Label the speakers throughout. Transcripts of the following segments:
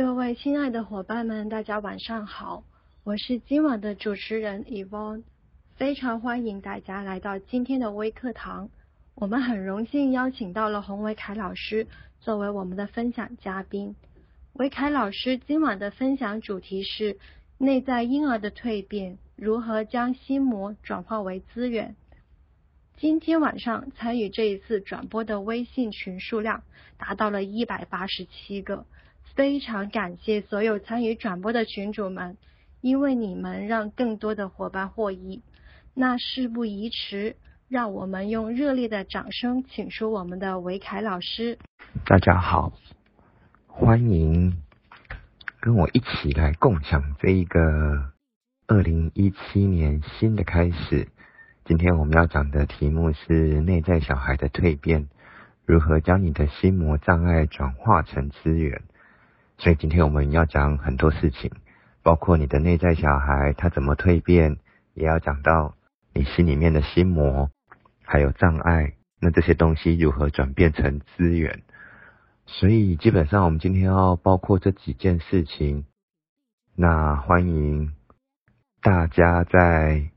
Speaker 1: 各位亲爱的伙伴们，大家晚上好，我是今晚的主持人 evon 非常欢迎大家来到今天的微课堂。我们很荣幸邀请到了洪维凯老师作为我们的分享嘉宾。维凯老师今晚的分享主题是内在婴儿的蜕变，如何将心魔转化为资源。今天晚上参与这一次转播的微信群数量达到了一百八十七个。非常感谢所有参与转播的群主们，因为你们让更多的伙伴获益。那事不宜迟，让我们用热烈的掌声，请出我们的维凯老师。
Speaker 2: 大家好，欢迎跟我一起来共享这一个二零一七年新的开始。今天我们要讲的题目是内在小孩的蜕变，如何将你的心魔障碍转化成资源。所以今天我们要讲很多事情，包括你的内在小孩他怎么蜕变，也要讲到你心里面的心魔，还有障碍，那这些东西如何转变成资源。所以基本上我们今天要包括这几件事情。那欢迎大家在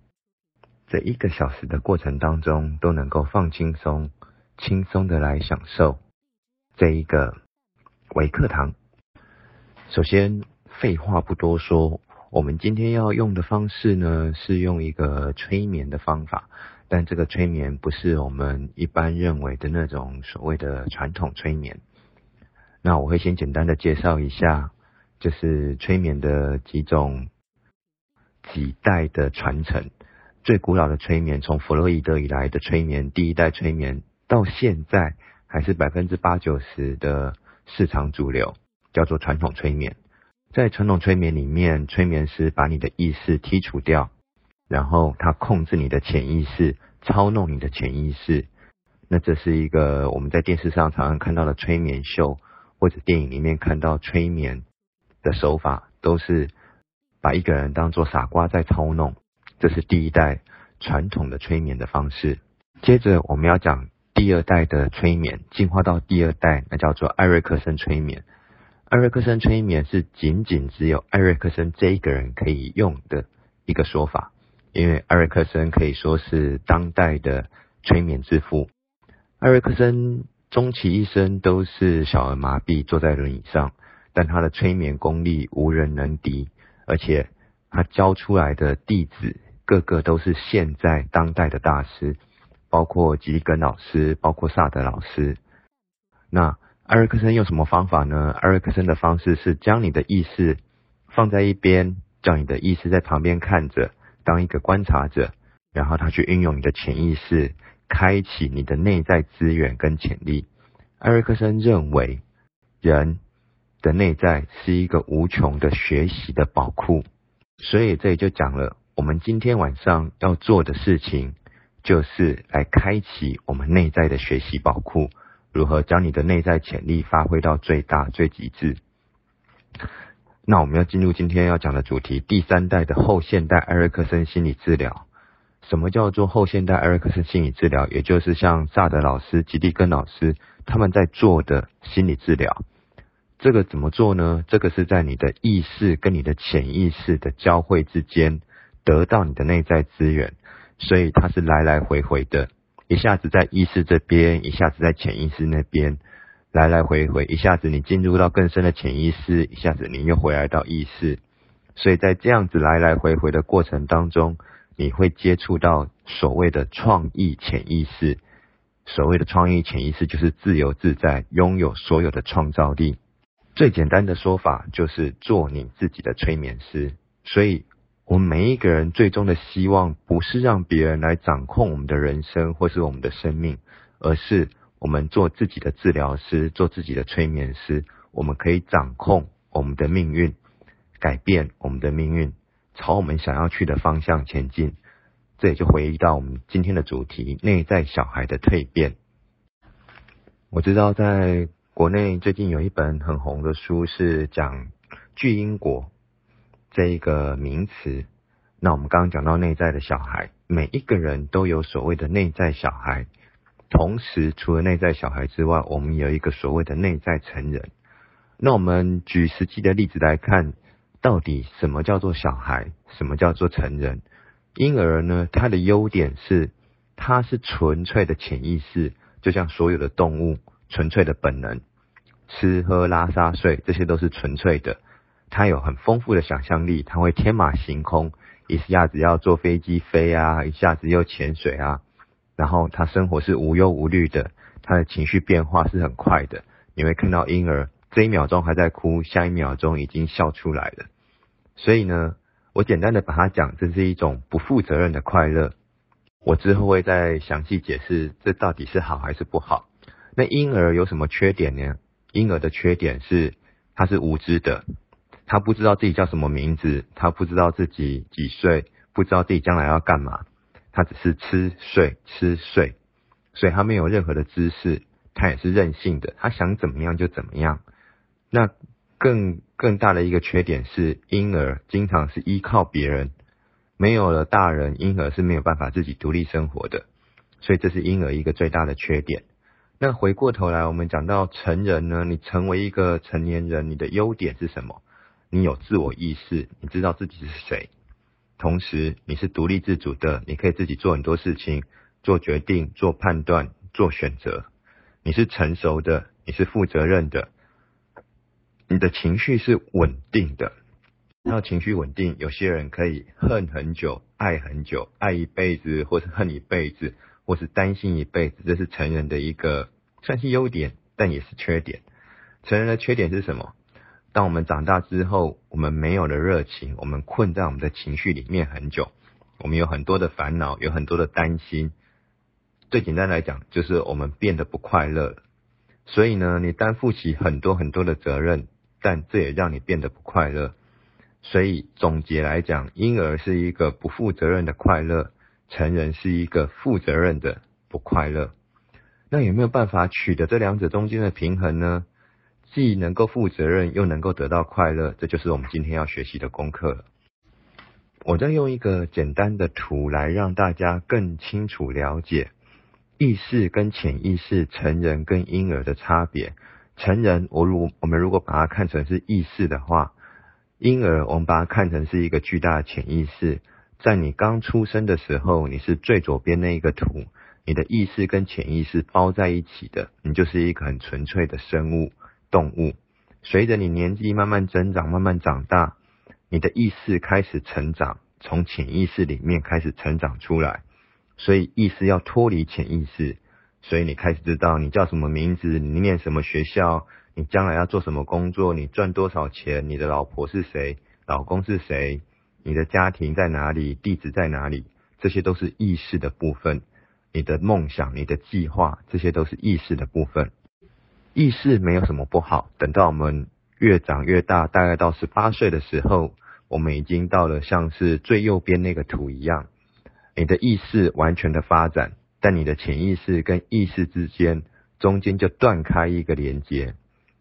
Speaker 2: 这一个小时的过程当中都能够放轻松，轻松的来享受这一个微课堂。首先，废话不多说，我们今天要用的方式呢，是用一个催眠的方法，但这个催眠不是我们一般认为的那种所谓的传统催眠。那我会先简单的介绍一下，就是催眠的几种几代的传承。最古老的催眠，从弗洛伊德以来的催眠，第一代催眠到现在还是百分之八九十的市场主流。叫做传统催眠，在传统催眠里面，催眠师把你的意识剔除掉，然后他控制你的潜意识，操弄你的潜意识。那这是一个我们在电视上常常看到的催眠秀，或者电影里面看到催眠的手法，都是把一个人当做傻瓜在操弄。这是第一代传统的催眠的方式。接着我们要讲第二代的催眠，进化到第二代，那叫做艾瑞克森催眠。艾瑞克森催眠是仅仅只有艾瑞克森这一个人可以用的一个说法，因为艾瑞克森可以说是当代的催眠之父。艾瑞克森终其一生都是小儿麻痹，坐在轮椅上，但他的催眠功力无人能敌，而且他教出来的弟子个个都是现在当代的大师，包括吉利根老师，包括萨德老师。那艾瑞克森用什么方法呢？艾瑞克森的方式是将你的意识放在一边，叫你的意识在旁边看着，当一个观察者，然后他去运用你的潜意识，开启你的内在资源跟潜力。艾瑞克森认为，人的内在是一个无穷的学习的宝库，所以这里就讲了，我们今天晚上要做的事情，就是来开启我们内在的学习宝库。如何将你的内在潜力发挥到最大、最极致？那我们要进入今天要讲的主题：第三代的后现代艾瑞克森心理治疗。什么叫做后现代艾瑞克森心理治疗？也就是像萨德老师、吉蒂根老师他们在做的心理治疗。这个怎么做呢？这个是在你的意识跟你的潜意识的交汇之间，得到你的内在资源，所以它是来来回回的。一下子在意识这边，一下子在潜意识那边，来来回回，一下子你进入到更深的潜意识，一下子你又回来到意识，所以在这样子来来回回的过程当中，你会接触到所谓的创意潜意识。所谓的创意潜意识就是自由自在，拥有所有的创造力。最简单的说法就是做你自己的催眠师。所以。我们每一个人最终的希望，不是让别人来掌控我们的人生或是我们的生命，而是我们做自己的治疗师，做自己的催眠师。我们可以掌控我们的命运，改变我们的命运，朝我们想要去的方向前进。这也就回忆到我们今天的主题：内在小孩的蜕变。我知道在国内最近有一本很红的书，是讲巨婴国。这一个名词，那我们刚刚讲到内在的小孩，每一个人都有所谓的内在小孩。同时，除了内在小孩之外，我们有一个所谓的内在成人。那我们举实际的例子来看，到底什么叫做小孩，什么叫做成人？婴儿呢，它的优点是，它是纯粹的潜意识，就像所有的动物，纯粹的本能，吃喝拉撒睡，这些都是纯粹的。他有很丰富的想象力，他会天马行空，一下子要坐飞机飞啊，一下子又潜水啊。然后他生活是无忧无虑的，他的情绪变化是很快的。你会看到婴儿这一秒钟还在哭，下一秒钟已经笑出来了。所以呢，我简单的把它讲，这是一种不负责任的快乐。我之后会再详细解释，这到底是好还是不好。那婴儿有什么缺点呢？婴儿的缺点是他是无知的。他不知道自己叫什么名字，他不知道自己几岁，不知道自己将来要干嘛，他只是吃睡吃睡，所以他没有任何的知识，他也是任性的，他想怎么样就怎么样。那更更大的一个缺点是，婴儿经常是依靠别人，没有了大人，婴儿是没有办法自己独立生活的，所以这是婴儿一个最大的缺点。那回过头来，我们讲到成人呢，你成为一个成年人，你的优点是什么？你有自我意识，你知道自己是谁，同时你是独立自主的，你可以自己做很多事情，做决定、做判断、做选择。你是成熟的，你是负责任的，你的情绪是稳定的。然后情绪稳定，有些人可以恨很久，爱很久，爱一辈子，或是恨一辈子，或是担心一辈子，这是成人的一个算是优点，但也是缺点。成人的缺点是什么？当我们长大之后，我们没有了热情，我们困在我们的情绪里面很久，我们有很多的烦恼，有很多的担心。最简单来讲，就是我们变得不快乐。所以呢，你担负起很多很多的责任，但这也让你变得不快乐。所以总结来讲，婴儿是一个不负责任的快乐，成人是一个负责任的不快乐。那有没有办法取得这两者中间的平衡呢？既能够负责任，又能够得到快乐，这就是我们今天要学习的功课。我再用一个简单的图来让大家更清楚了解意识跟潜意识、成人跟婴儿的差别。成人，我如我们如果把它看成是意识的话，婴儿我们把它看成是一个巨大的潜意识。在你刚出生的时候，你是最左边那一个图，你的意识跟潜意识包在一起的，你就是一个很纯粹的生物。动物，随着你年纪慢慢增长，慢慢长大，你的意识开始成长，从潜意识里面开始成长出来。所以意识要脱离潜意识，所以你开始知道你叫什么名字，你念什么学校，你将来要做什么工作，你赚多少钱，你的老婆是谁，老公是谁，你的家庭在哪里，地址在哪里，这些都是意识的部分。你的梦想，你的计划，这些都是意识的部分。意识没有什么不好，等到我们越长越大，大概到十八岁的时候，我们已经到了像是最右边那个图一样，你的意识完全的发展，但你的潜意识跟意识之间中间就断开一个连接。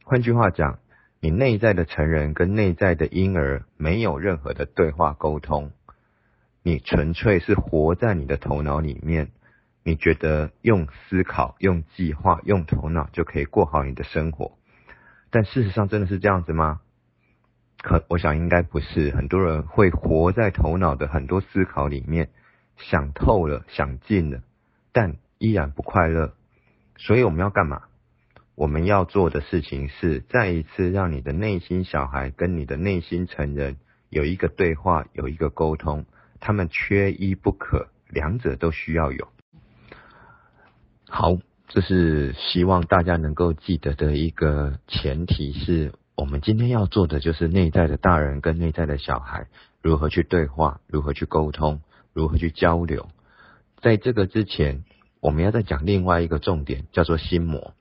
Speaker 2: 换句话讲，你内在的成人跟内在的婴儿没有任何的对话沟通，你纯粹是活在你的头脑里面。你觉得用思考、用计划、用头脑就可以过好你的生活，但事实上真的是这样子吗？可我想应该不是。很多人会活在头脑的很多思考里面，想透了、想尽了，但依然不快乐。所以我们要干嘛？我们要做的事情是再一次让你的内心小孩跟你的内心成人有一个对话，有一个沟通。他们缺一不可，两者都需要有。好，这是希望大家能够记得的一个前提，是我们今天要做的就是内在的大人跟内在的小孩如何去对话，如何去沟通，如何去交流。在这个之前，我们要再讲另外一个重点，叫做心魔。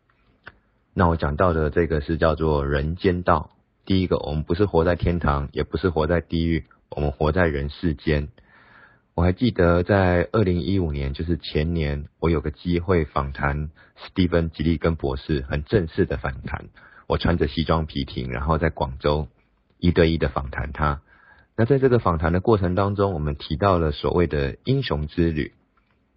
Speaker 2: 那我讲到的这个是叫做人间道。第一个，我们不是活在天堂，也不是活在地狱，我们活在人世间。我还记得在二零一五年，就是前年，我有个机会访谈史蒂芬吉利根博士，很正式的访谈。我穿着西装皮挺，然后在广州一对一的访谈他。那在这个访谈的过程当中，我们提到了所谓的英雄之旅。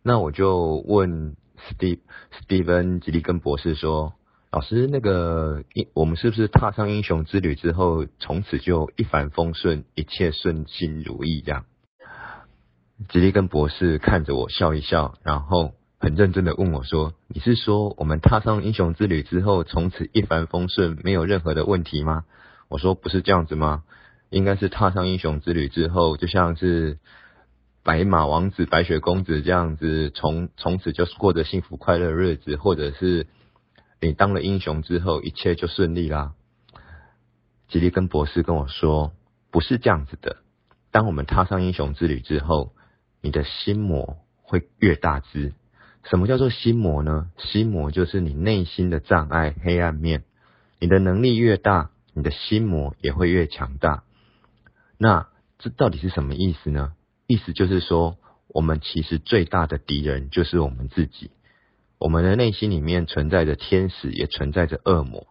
Speaker 2: 那我就问史蒂史蒂芬吉利根博士说：“老师，那个英我们是不是踏上英雄之旅之后，从此就一帆风顺，一切顺心如意这样？吉利根博士看着我笑一笑，然后很认真的问我说：“你是说我们踏上英雄之旅之后，从此一帆风顺，没有任何的问题吗？”我说：“不是这样子吗？应该是踏上英雄之旅之后，就像是白马王子、白雪公主这样子，从从此就是过着幸福快乐日子，或者是你当了英雄之后，一切就顺利啦。”吉利根博士跟我说：“不是这样子的，当我们踏上英雄之旅之后。”你的心魔会越大只。什么叫做心魔呢？心魔就是你内心的障碍、黑暗面。你的能力越大，你的心魔也会越强大。那这到底是什么意思呢？意思就是说，我们其实最大的敌人就是我们自己。我们的内心里面存在着天使，也存在着恶魔。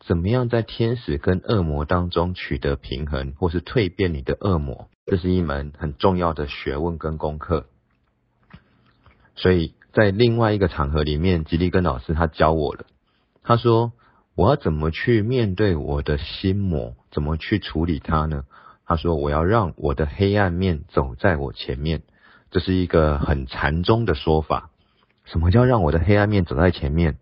Speaker 2: 怎么样在天使跟恶魔当中取得平衡，或是蜕变你的恶魔？这是一门很重要的学问跟功课，所以在另外一个场合里面，吉利根老师他教我了。他说：“我要怎么去面对我的心魔？怎么去处理它呢？”他说：“我要让我的黑暗面走在我前面。”这是一个很禅宗的说法。什么叫让我的黑暗面走在前面？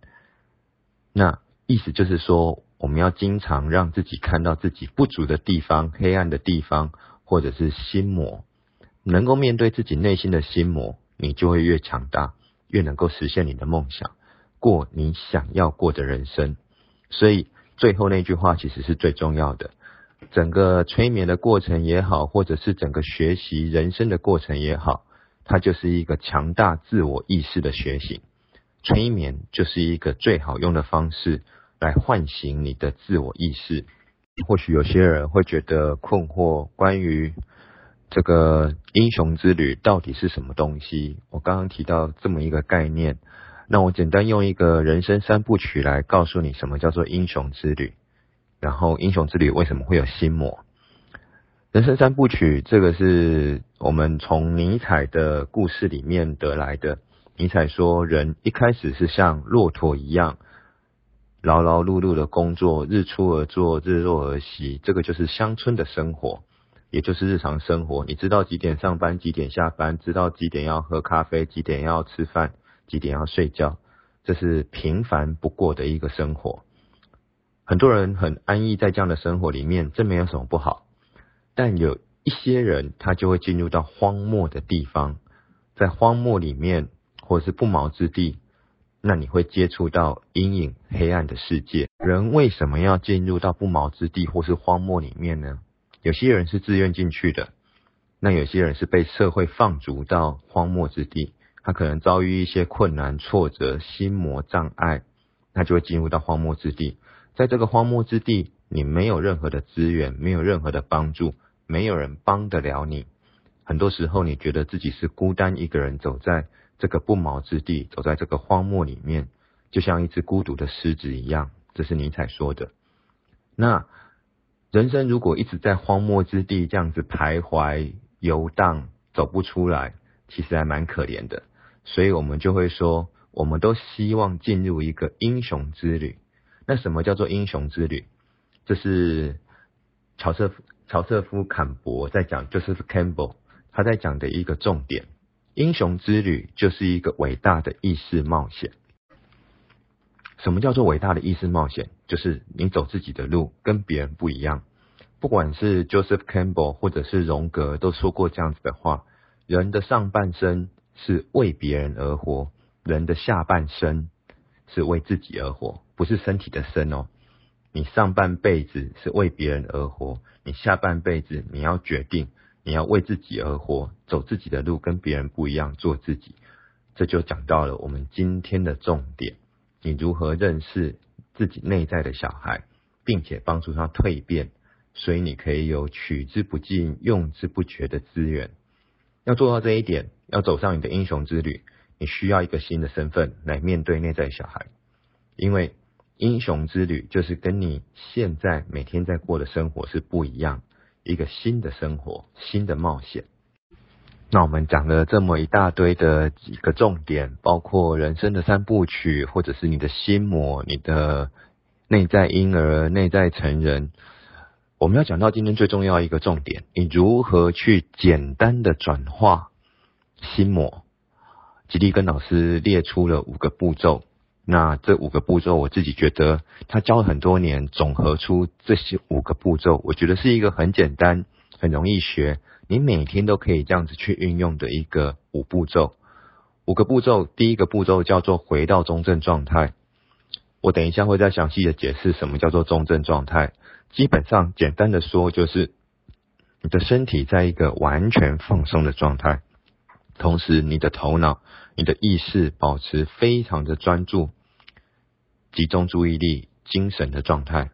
Speaker 2: 那意思就是说，我们要经常让自己看到自己不足的地方、黑暗的地方。或者是心魔，能够面对自己内心的心魔，你就会越强大，越能够实现你的梦想，过你想要过的人生。所以最后那句话其实是最重要的。整个催眠的过程也好，或者是整个学习人生的过程也好，它就是一个强大自我意识的觉醒。催眠就是一个最好用的方式来唤醒你的自我意识。或许有些人会觉得困惑，关于这个英雄之旅到底是什么东西？我刚刚提到这么一个概念，那我简单用一个人生三部曲来告诉你什么叫做英雄之旅，然后英雄之旅为什么会有心魔？人生三部曲这个是我们从尼采的故事里面得来的。尼采说，人一开始是像骆驼一样。劳劳碌碌的工作，日出而作，日落而息，这个就是乡村的生活，也就是日常生活。你知道几点上班，几点下班，知道几点要喝咖啡，几点要吃饭，几点要睡觉，这是平凡不过的一个生活。很多人很安逸在这样的生活里面，这没有什么不好。但有一些人，他就会进入到荒漠的地方，在荒漠里面，或是不毛之地。那你会接触到阴影、黑暗的世界。人为什么要进入到不毛之地或是荒漠里面呢？有些人是自愿进去的，那有些人是被社会放逐到荒漠之地。他可能遭遇一些困难、挫折、心魔障碍，那就会进入到荒漠之地。在这个荒漠之地，你没有任何的资源，没有任何的帮助，没有人帮得了你。很多时候，你觉得自己是孤单一个人走在。这个不毛之地，走在这个荒漠里面，就像一只孤独的狮子一样。这是尼采说的。那人生如果一直在荒漠之地这样子徘徊游荡，走不出来，其实还蛮可怜的。所以我们就会说，我们都希望进入一个英雄之旅。那什么叫做英雄之旅？这是乔瑟夫乔瑟夫坎伯在讲，就是 Campbell 他在讲的一个重点。英雄之旅就是一个伟大的意识冒险。什么叫做伟大的意识冒险？就是你走自己的路，跟别人不一样。不管是 Joseph Campbell 或者是荣格都说过这样子的话：人的上半生是为别人而活，人的下半生是为自己而活，不是身体的身哦。你上半辈子是为别人而活，你下半辈子你要决定。你要为自己而活，走自己的路，跟别人不一样，做自己。这就讲到了我们今天的重点：你如何认识自己内在的小孩，并且帮助他蜕变，所以你可以有取之不尽、用之不绝的资源。要做到这一点，要走上你的英雄之旅，你需要一个新的身份来面对内在小孩，因为英雄之旅就是跟你现在每天在过的生活是不一样。一个新的生活，新的冒险。那我们讲了这么一大堆的几个重点，包括人生的三部曲，或者是你的心魔、你的内在婴儿、内在成人。我们要讲到今天最重要一个重点，你如何去简单的转化心魔？吉利跟老师列出了五个步骤。那这五个步骤，我自己觉得他教了很多年，总合出这些五个步骤，我觉得是一个很简单、很容易学，你每天都可以这样子去运用的一个五步骤。五个步骤，第一个步骤叫做回到中正状态。我等一下会再详细的解释什么叫做中正状态。基本上，简单的说，就是你的身体在一个完全放松的状态，同时你的头脑。你的意识保持非常的专注，集中注意力、精神的状态。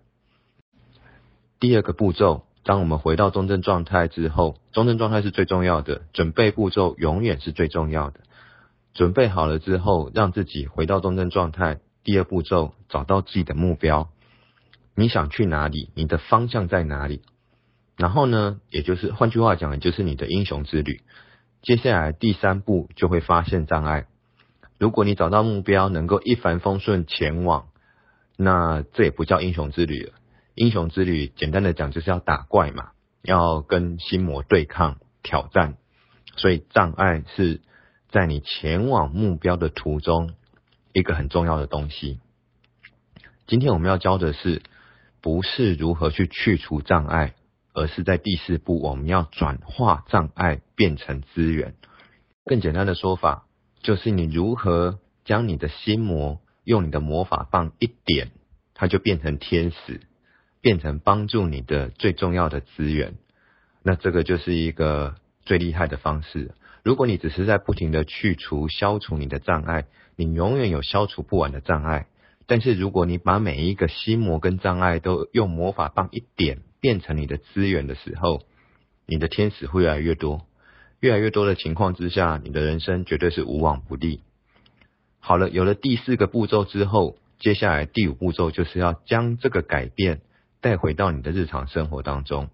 Speaker 2: 第二个步骤，当我们回到中正状态之后，中正状态是最重要的，准备步骤永远是最重要的。准备好了之后，让自己回到中正状态。第二步骤，找到自己的目标，你想去哪里？你的方向在哪里？然后呢，也就是换句话讲，也就是你的英雄之旅。接下来第三步就会发现障碍。如果你找到目标，能够一帆风顺前往，那这也不叫英雄之旅了。英雄之旅简单的讲就是要打怪嘛，要跟心魔对抗挑战。所以障碍是在你前往目标的途中一个很重要的东西。今天我们要教的是，不是如何去去除障碍。而是在第四步，我们要转化障碍变成资源。更简单的说法，就是你如何将你的心魔用你的魔法棒一点，它就变成天使，变成帮助你的最重要的资源。那这个就是一个最厉害的方式。如果你只是在不停的去除、消除你的障碍，你永远有消除不完的障碍。但是如果你把每一个心魔跟障碍都用魔法棒一点，变成你的资源的时候，你的天使会越来越多，越来越多的情况之下，你的人生绝对是无往不利。好了，有了第四个步骤之后，接下来第五步骤就是要将这个改变带回到你的日常生活当中。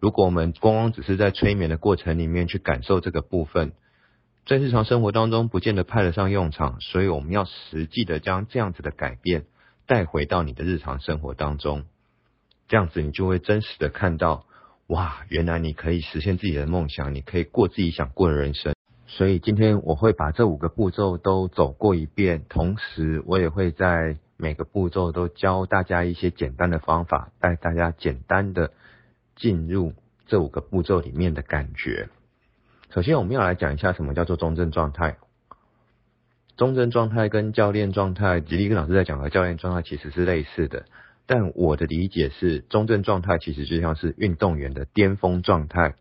Speaker 2: 如果我们光光只是在催眠的过程里面去感受这个部分，在日常生活当中不见得派得上用场，所以我们要实际的将这样子的改变带回到你的日常生活当中。这样子，你就会真实的看到，哇，原来你可以实现自己的梦想，你可以过自己想过的人生。所以今天我会把这五个步骤都走过一遍，同时我也会在每个步骤都教大家一些简单的方法，带大家简单的进入这五个步骤里面的感觉。首先，我们要来讲一下什么叫做中正状态。中正状态跟教练状态，吉利跟老师在讲的教练状态其实是类似的。但我的理解是，中正状态其实就像是运动员的巅峰状态。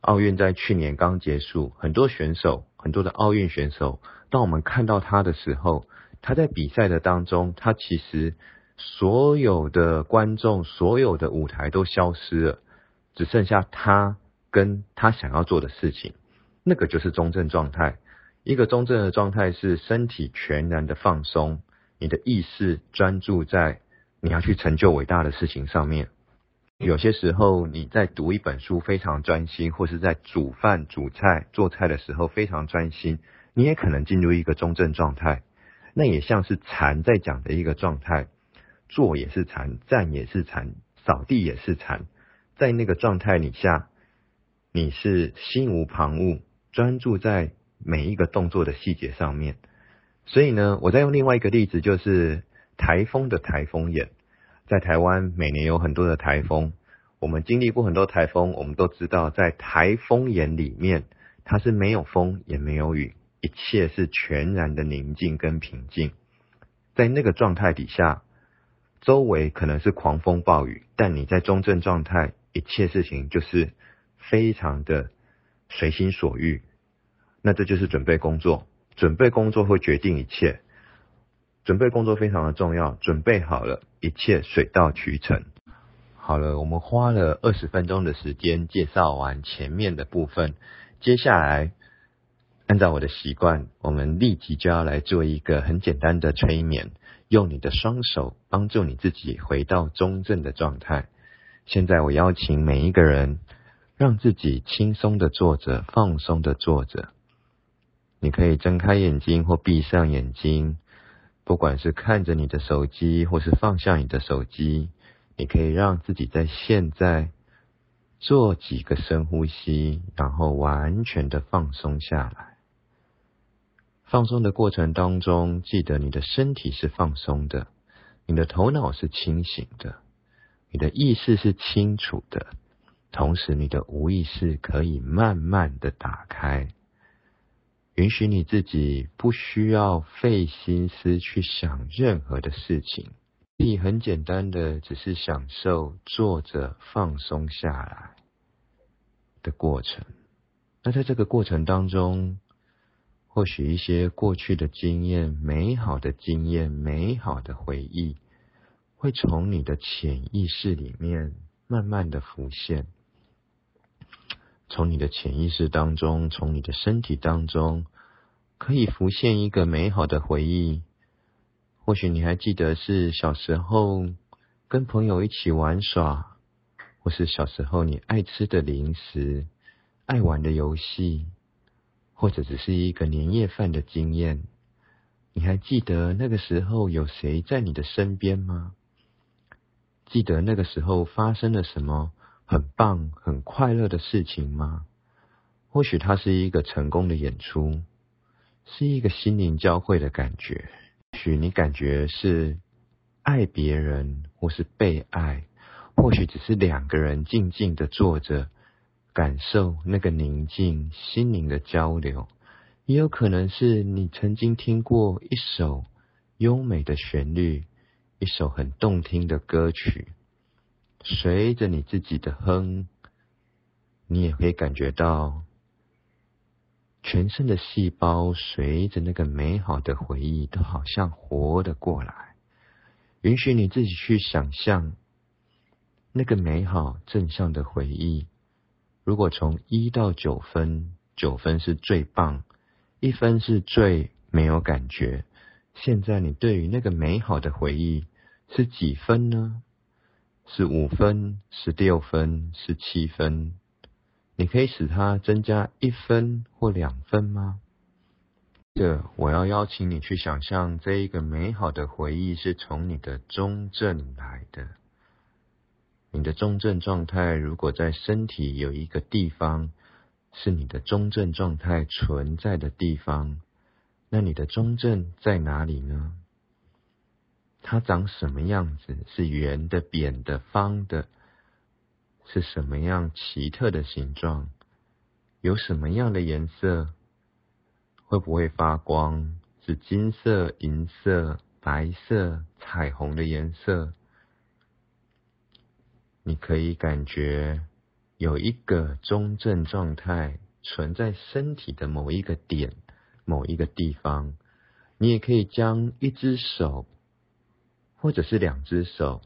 Speaker 2: 奥运在去年刚结束，很多选手，很多的奥运选手，当我们看到他的时候，他在比赛的当中，他其实所有的观众、所有的舞台都消失了，只剩下他跟他想要做的事情，那个就是中正状态。一个中正的状态是身体全然的放松，你的意识专注在。你要去成就伟大的事情上面，有些时候你在读一本书非常专心，或是在煮饭、煮菜、做菜的时候非常专心，你也可能进入一个中正状态。那也像是禅在讲的一个状态，坐也是禅，站也是禅，扫地也是禅。在那个状态底下，你是心无旁骛，专注在每一个动作的细节上面。所以呢，我再用另外一个例子，就是。台风的台风眼，在台湾每年有很多的台风，我们经历过很多台风，我们都知道，在台风眼里面，它是没有风也没有雨，一切是全然的宁静跟平静。在那个状态底下，周围可能是狂风暴雨，但你在中正状态，一切事情就是非常的随心所欲。那这就是准备工作，准备工作会决定一切。准备工作非常的重要，准备好了，一切水到渠成。好了，我们花了二十分钟的时间介绍完前面的部分，接下来按照我的习惯，我们立即就要来做一个很简单的催眠，用你的双手帮助你自己回到中正的状态。现在我邀请每一个人让自己轻松的坐着，放松的坐着。你可以睁开眼睛或闭上眼睛，不管是看着你的手机，或是放下你的手机，你可以让自己在现在做几个深呼吸，然后完全的放松下来。放松的过程当中，记得你的身体是放松的，你的头脑是清醒的，你的意识是清楚的。同时，你的无意识可以慢慢的打开，允许你自己不需要费心思去想任何的事情，你很简单的只是享受坐着放松下来的过程。那在这个过程当中，或许一些过去的经验、美好的经验、美好的回忆，会从你的潜意识里面慢慢的浮现。从你的潜意识当中，从你的身体当中，可以浮现一个美好的回忆。或许你还记得是小时候跟朋友一起玩耍，或是小时候你爱吃的零食、爱玩的游戏，或者只是一个年夜饭的经验。你还记得那个时候有谁在你的身边吗？记得那个时候发生了什么？很棒、很快乐的事情吗？或许它是一个成功的演出，是一个心灵交汇的感觉。或许你感觉是爱别人，或是被爱；或许只是两个人静静的坐着，感受那个宁静、心灵的交流。也有可能是你曾经听过一首优美的旋律，一首很动听的歌曲。随着你自己的哼，你也可以感觉到全身的细胞随着那个美好的回忆，都好像活了过来。允许你自己去想象那个美好正向的回忆。如果从一到九分，九分是最棒，一分是最没有感觉。现在你对于那个美好的回忆是几分呢？是五分、十六分、十七分，你可以使它增加一分或两分吗？这我要邀请你去想象，这一个美好的回忆是从你的中正来的。你的中正状态，如果在身体有一个地方是你的中正状态存在的地方，那你的中正在哪里呢？它长什么样子？是圆的、扁的、方的？是什么样奇特的形状？有什么样的颜色？会不会发光？是金色、银色、白色、彩虹的颜色？你可以感觉有一个中正状态存在身体的某一个点、某一个地方。你也可以将一只手。或者是两只手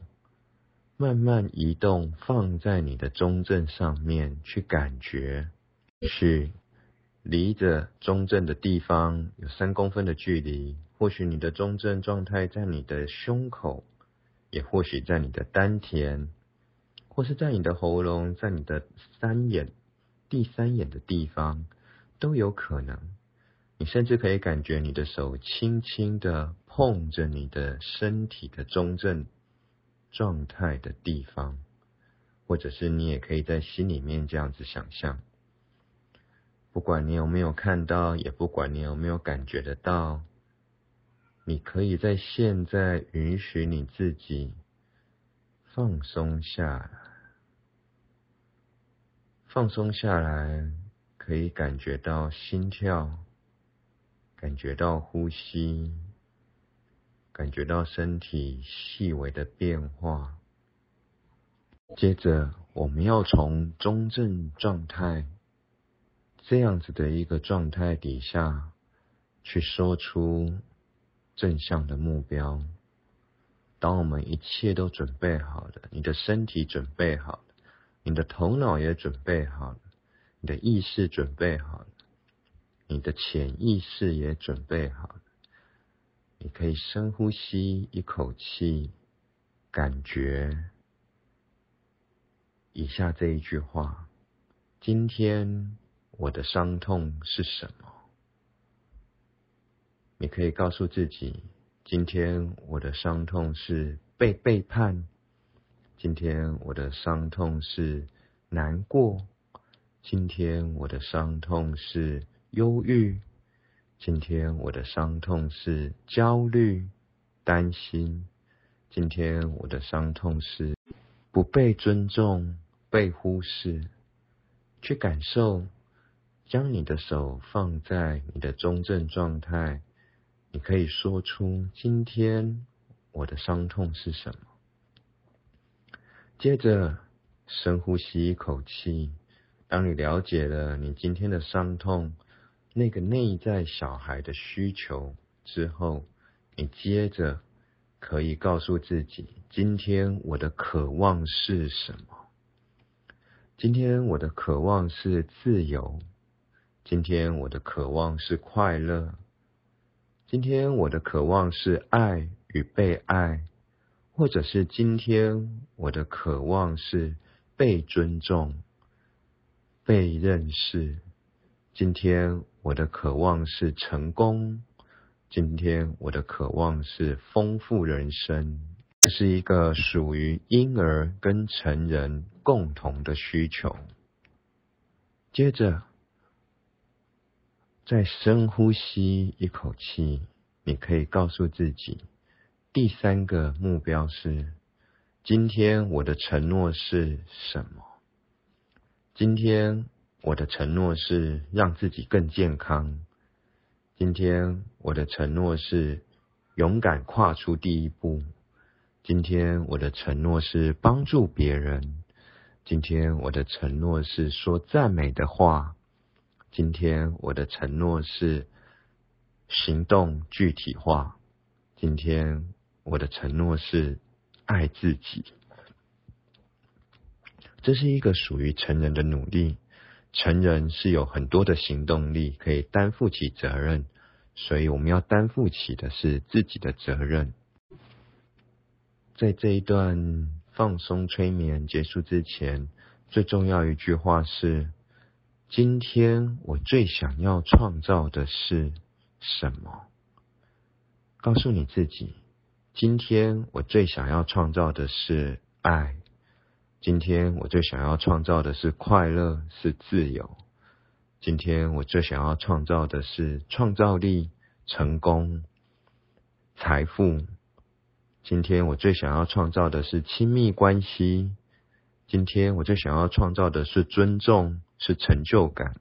Speaker 2: 慢慢移动，放在你的中正上面去感觉，是离着中正的地方有三公分的距离。或许你的中正状态在你的胸口，也或许在你的丹田，或是在你的喉咙，在你的三眼、第三眼的地方都有可能。你甚至可以感觉你的手轻轻的碰着你的身体的中正状态的地方，或者是你也可以在心里面这样子想象。不管你有没有看到，也不管你有没有感觉得到，你可以在现在允许你自己放松下来，放松下来，可以感觉到心跳。感觉到呼吸，感觉到身体细微的变化。接着，我们要从中正状态这样子的一个状态底下去说出正向的目标。当我们一切都准备好了，你的身体准备好了，你的头脑也准备好了，你的意识准备好了。你的潜意识也准备好了，你可以深呼吸一口气，感觉以下这一句话：今天我的伤痛是什么？你可以告诉自己，今天我的伤痛是被背叛，今天我的伤痛是难过，今天我的伤痛是忧郁，今天我的伤痛是焦虑、担心，今天我的伤痛是不被尊重、被忽视。去感受，将你的手放在你的中正状态，你可以说出今天我的伤痛是什么。接着深呼吸一口气，当你了解了你今天的伤痛，那个内在小孩的需求之后，你接着可以告诉自己，今天我的渴望是什么。今天我的渴望是自由，今天我的渴望是快乐，今天我的渴望是爱与被爱，或者是今天我的渴望是被尊重、被认识，今天我的渴望是成功，今天我的渴望是丰富人生。这是一个属于婴儿跟成人共同的需求。接着，再深呼吸一口气，你可以告诉自己，第三个目标是：今天我的承诺是什么？今天我的承诺是让自己更健康。今天我的承诺是勇敢跨出第一步。今天我的承诺是帮助别人。今天我的承诺是说赞美的话。今天我的承诺是行动具体化。今天我的承诺是爱自己。这是一个属于成人的努力。成人是有很多的行动力，可以担负起责任。所以我们要担负起的是自己的责任。在这一段放松催眠结束之前，最重要一句话是：今天我最想要创造的是什么？告诉你自己，今天我最想要创造的是爱。今天我最想要创造的是快乐，是自由。今天我最想要创造的是创造力、成功、财富。今天我最想要创造的是亲密关系。今天我最想要创造的是尊重，是成就感。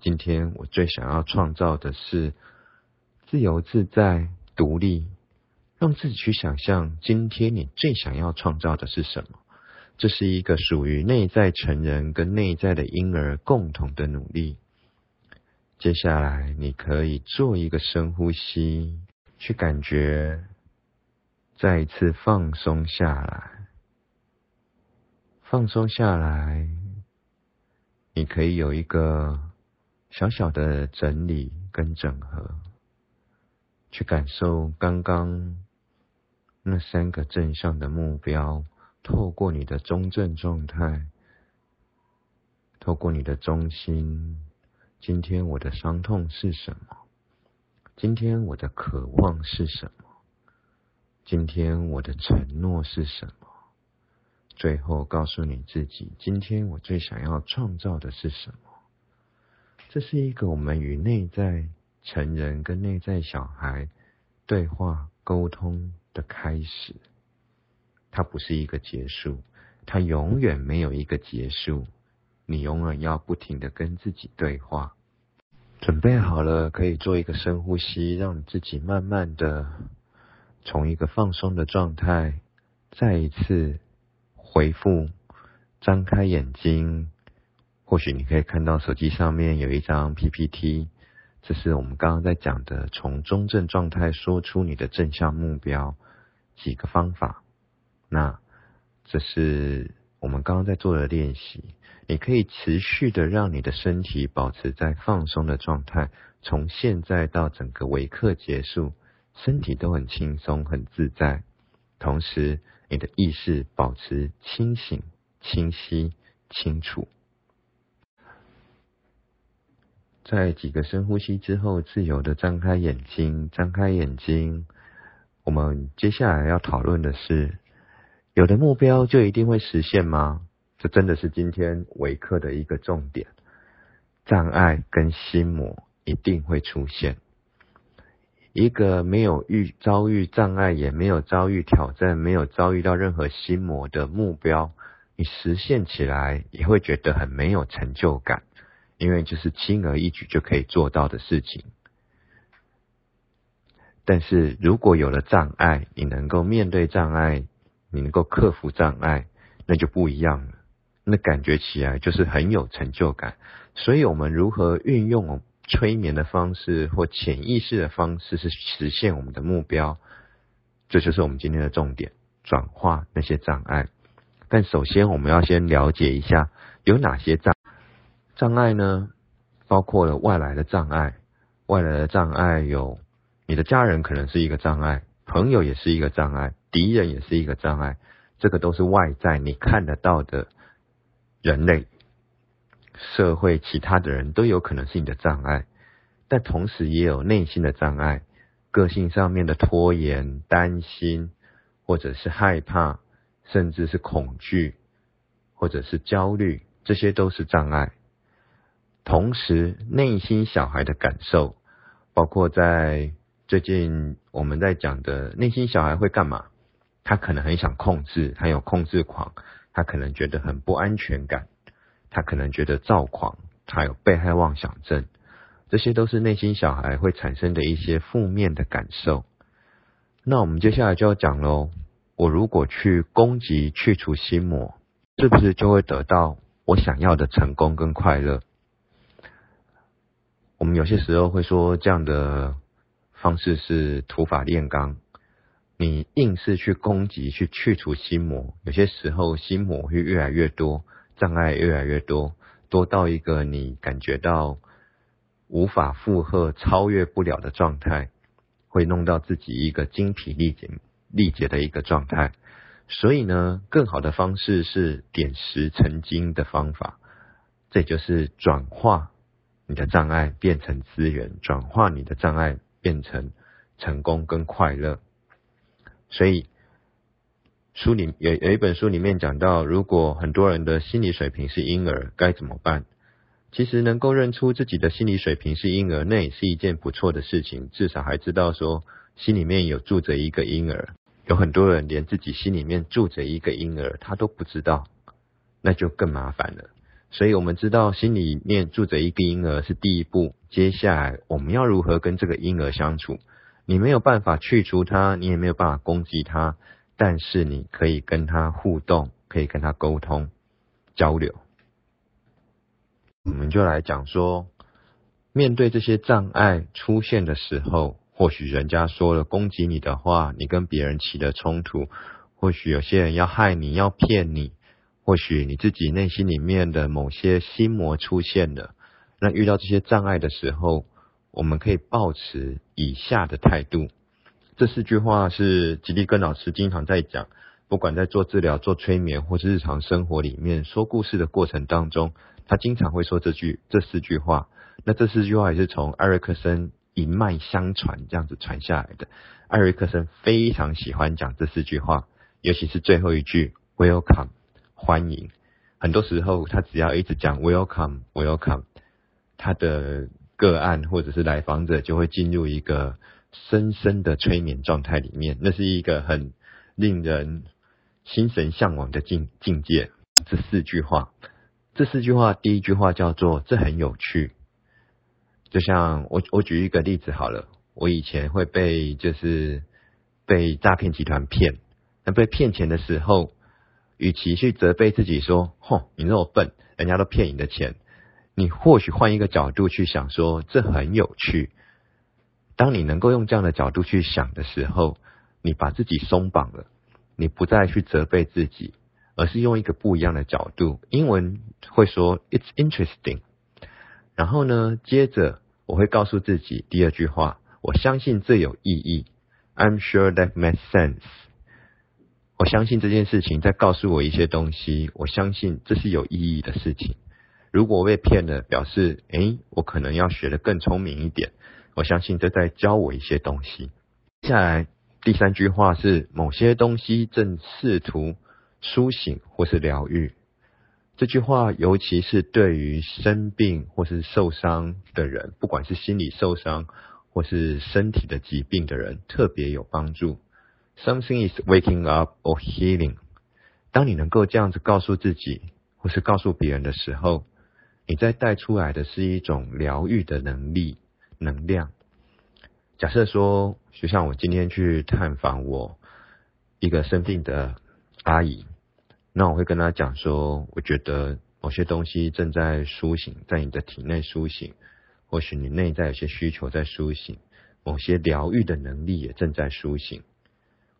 Speaker 2: 今天我最想要创造的是自由自在、独立。让自己去想象，今天你最想要创造的是什么？这是一个属于内在成人跟内在的婴儿共同的努力。接下来，你可以做一个深呼吸，去感觉。再一次放松下来，放松下来，你可以有一个小小的整理跟整合，去感受刚刚那三个正向的目标，透过你的中正状态，透过你的中心，今天我的伤痛是什么？今天我的渴望是什么？今天我的承诺是什么？最后告诉你自己，今天我最想要创造的是什么？这是一个我们与内在成人跟内在小孩对话沟通的开始。它不是一个结束，它永远没有一个结束。你永远要不停的跟自己对话。准备好了，可以做一个深呼吸，让你自己慢慢的。从一个放松的状态，再一次回复，张开眼睛。或许你可以看到手机上面有一张 PPT，这是我们刚刚在讲的，从中正状态说出你的正向目标几个方法。那这是我们刚刚在做的练习，你可以持续的让你的身体保持在放松的状态，从现在到整个维课结束。身体都很轻松、很自在，同时你的意识保持清醒、清晰、清楚。在几个深呼吸之后，自由的张开眼睛，张开眼睛。我们接下来要讨论的是，有的目标就一定会实现吗？这真的是今天维课的一个重点。障碍跟心魔一定会出现。一个没有遇遭遇障碍，也没有遭遇挑战，没有遭遇到任何心魔的目标，你实现起来也会觉得很没有成就感，因为就是轻而易举就可以做到的事情。但是如果有了障碍，你能够面对障碍，你能够克服障碍，那就不一样了。那感觉起来就是很有成就感。所以，我们如何运用催眠的方式或潜意识的方式，是实现我们的目标？这就是我们今天的重点：转化那些障碍。但首先，我们要先了解一下有哪些障障碍呢？包括了外来的障碍，外来的障碍有。你的家人可能是一个障碍，朋友也是一个障碍，敌人也是一个障碍，这个都是外在你看得到的人类社会，其他的人都有可能是你的障碍，但同时也有内心的障碍，个性上面的拖延、担心，或者是害怕，甚至是恐惧，或者是焦虑，这些都是障碍。同时，内心小孩的感受，包括在。最近我们在讲的内心小孩会干嘛？他可能很想控制，他有控制狂，他可能觉得很不安全感，他可能觉得躁狂，他有被害妄想症，这些都是内心小孩会产生的一些负面的感受。那我们接下来就要讲喽，我如果去攻击、去除心魔，是不是就会得到我想要的成功跟快乐？我们有些时候会说这样的。方式是土法炼钢，你硬是去攻击、去去除心魔，有些时候心魔会越来越多，障碍越来越多，多到一个你感觉到无法负荷、超越不了的状态，会弄到自己一个精疲力竭、力竭的一个状态。所以呢，更好的方式是点石成金的方法，这就是转化你的障碍变成资源，转化你的障碍。变成成功跟快乐，所以书里有有一本书里面讲到，如果很多人的心理水平是婴儿，该怎么办？其实能够认出自己的心理水平是婴儿，那也是一件不错的事情，至少还知道说心里面有住着一个婴儿。有很多人连自己心里面住着一个婴儿，他都不知道，那就更麻烦了。所以我们知道心里面住着一个婴儿是第一步，接下来我们要如何跟这个婴儿相处？你没有办法去除它，你也没有办法攻击它，但是你可以跟他互动，可以跟他沟通交流。我们就来讲说，面对这些障碍出现的时候，或许人家说了攻击你的话，你跟别人起了冲突，或许有些人要害你，要骗你。或许你自己内心里面的某些心魔出现了，那遇到这些障碍的时候，我们可以保持以下的态度。这四句话是吉利根老师经常在讲，不管在做治疗、做催眠，或是日常生活里面说故事的过程当中，他经常会说这句这四句话。那这四句话也是从艾瑞克森一脉相传这样子传下来的。艾瑞克森非常喜欢讲这四句话，尤其是最后一句 “Welcome”。欢迎，很多时候他只要一直讲 welcome welcome，他的个案或者是来访者就会进入一个深深的催眠状态里面，那是一个很令人心神向往的境境界。这四句话，这四句话，第一句话叫做这很有趣，就像我我举一个例子好了，我以前会被就是被诈骗集团骗，那被骗钱的时候。与其去责备自己说“吼，你那么笨，人家都骗你的钱”，你或许换一个角度去想，说这很有趣。当你能够用这样的角度去想的时候，你把自己松绑了，你不再去责备自己，而是用一个不一样的角度。英文会说 “It's interesting”。然后呢，接着我会告诉自己第二句话：我相信这有意义。I'm sure that makes sense。我相信这件事情在告诉我一些东西，我相信这是有意义的事情。如果被骗了，表示诶，我可能要学得更聪明一点。我相信这在教我一些东西。接下来第三句话是某些东西正试图苏醒或是疗愈。这句话尤其是对于生病或是受伤的人，不管是心理受伤或是身体的疾病的人，特别有帮助。Something is waking up or healing。当你能够这样子告诉自己或是告诉别人的时候，你在带出来的是一种疗愈的能力。能量。假设说，就像我今天去探访我一个生病的阿姨，那我会跟她讲说，我觉得某些东西正在苏醒，在你的体内苏醒，或许你内在有些需求在苏醒，某些疗愈的能力也正在苏醒。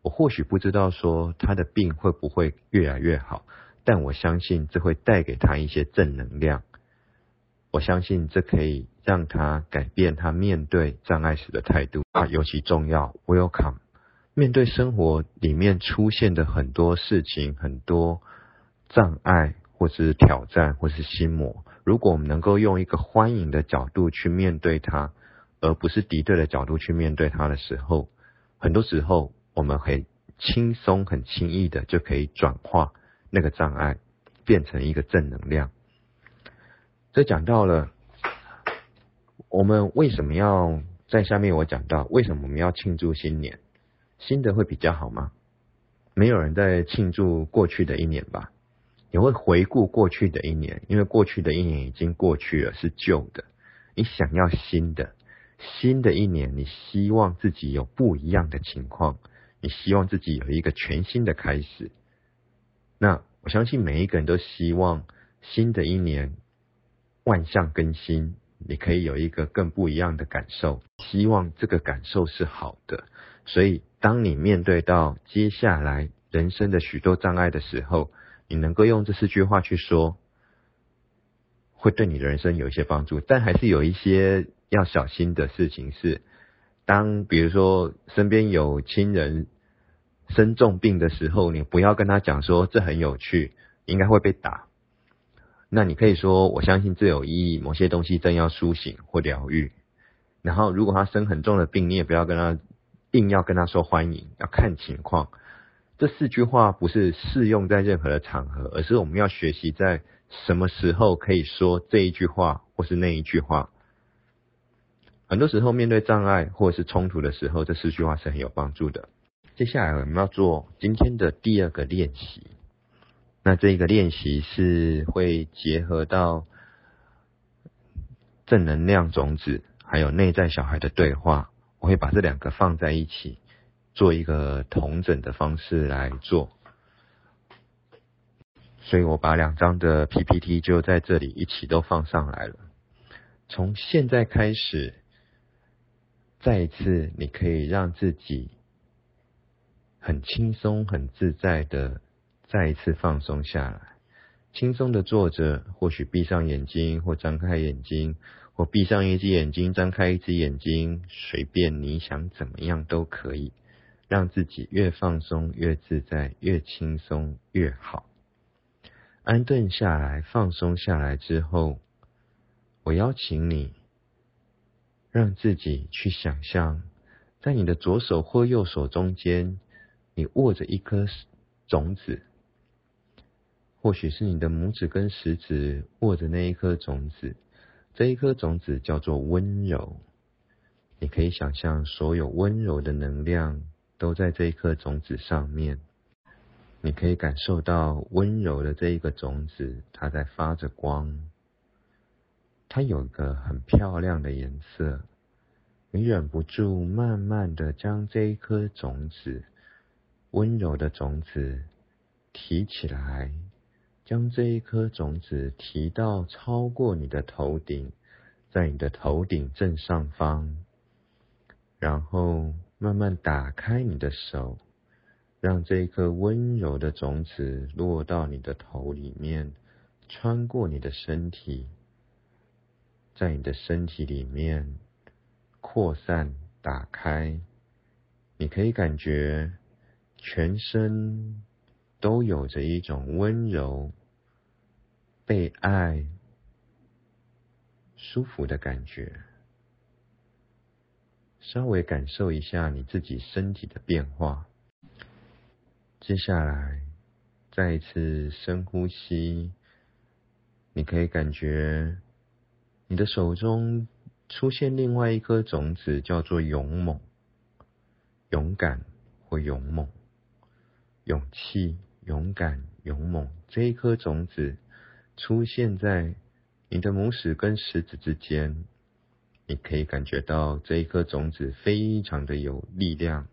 Speaker 2: 我或许不知道说她的病会不会越来越好，但我相信这会带给她一些正能量。我相信这可以让他改变他面对障碍时的态度啊，尤其重要。Welcome，面对生活里面出现的很多事情、很多障碍，或是挑战，或是心魔。如果我们能够用一个欢迎的角度去面对它，而不是敌对的角度去面对它的时候，很多时候我们很轻松、很轻易的就可以转化那个障碍，变成一个正能量。这讲到了，我们为什么要在下面？我讲到为什么我们要庆祝新年？新的会比较好吗？没有人在庆祝过去的一年吧？你会回顾过去的一年，因为过去的一年已经过去了，是旧的。你想要新的，新的一年，你希望自己有不一样的情况，你希望自己有一个全新的开始。那我相信每一个人都希望新的一年。万象更新，你可以有一个更不一样的感受。希望这个感受是好的。所以，当你面对到接下来人生的许多障碍的时候，你能够用这四句话去说，会对你的人生有一些帮助。但还是有一些要小心的事情是：当比如说身边有亲人生重病的时候，你不要跟他讲说这很有趣，应该会被打。那你可以说，我相信这有意义。某些东西正要苏醒或疗愈。然后，如果他生很重的病，你也不要跟他硬要跟他说欢迎，要看情况。这四句话不是适用在任何的场合，而是我们要学习在什么时候可以说这一句话或是那一句话。很多时候面对障碍或者是冲突的时候，这四句话是很有帮助的。接下来我们要做今天的第二个练习。那这个练习是会结合到正能量种子，还有内在小孩的对话，我会把这两个放在一起，做一个同整的方式来做。所以我把两张的 PPT 就在这里一起都放上来了。从现在开始，再一次，你可以让自己很轻松、很自在的。再一次放松下来，轻松的坐着，或许闭上眼睛，或张开眼睛，或闭上一只眼睛，张开一只眼睛，随便你想怎么样都可以，让自己越放松越自在，越轻松越好。安顿下来，放松下来之后，我邀请你，让自己去想象，在你的左手或右手中间，你握着一颗种子。或许是你的拇指跟食指握着那一颗种子，这一颗种子叫做温柔。你可以想象，所有温柔的能量都在这一颗种子上面。你可以感受到温柔的这一个种子，它在发着光。它有一个很漂亮的颜色。你忍不住慢慢的将这一颗种子，温柔的种子提起来。将这一颗种子提到超过你的头顶，在你的头顶正上方，然后慢慢打开你的手，让这一颗温柔的种子落到你的头里面，穿过你的身体，在你的身体里面扩散打开，你可以感觉全身都有着一种温柔。被爱、舒服的感觉。稍微感受一下你自己身体的变化。接下来，再一次深呼吸，你可以感觉你的手中出现另外一颗种子，叫做勇猛、勇敢或勇猛、勇气、勇敢、勇猛。这一颗种子出现在你的拇指跟食指之间。你可以感觉到这一颗种子非常的有力量，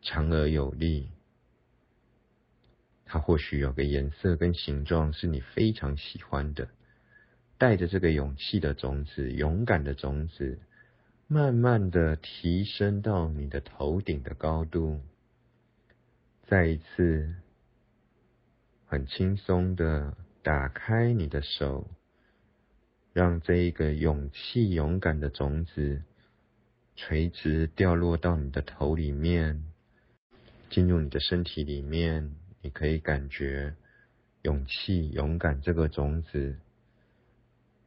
Speaker 2: 强而有力。它或许有个颜色跟形状是你非常喜欢的，带着这个勇气的种子、勇敢的种子，慢慢的提升到你的头顶的高度。再一次，很轻松的打开你的手。让这一个勇气、勇敢的种子垂直掉落到你的头里面，进入你的身体里面。你可以感觉勇气、勇敢这个种子，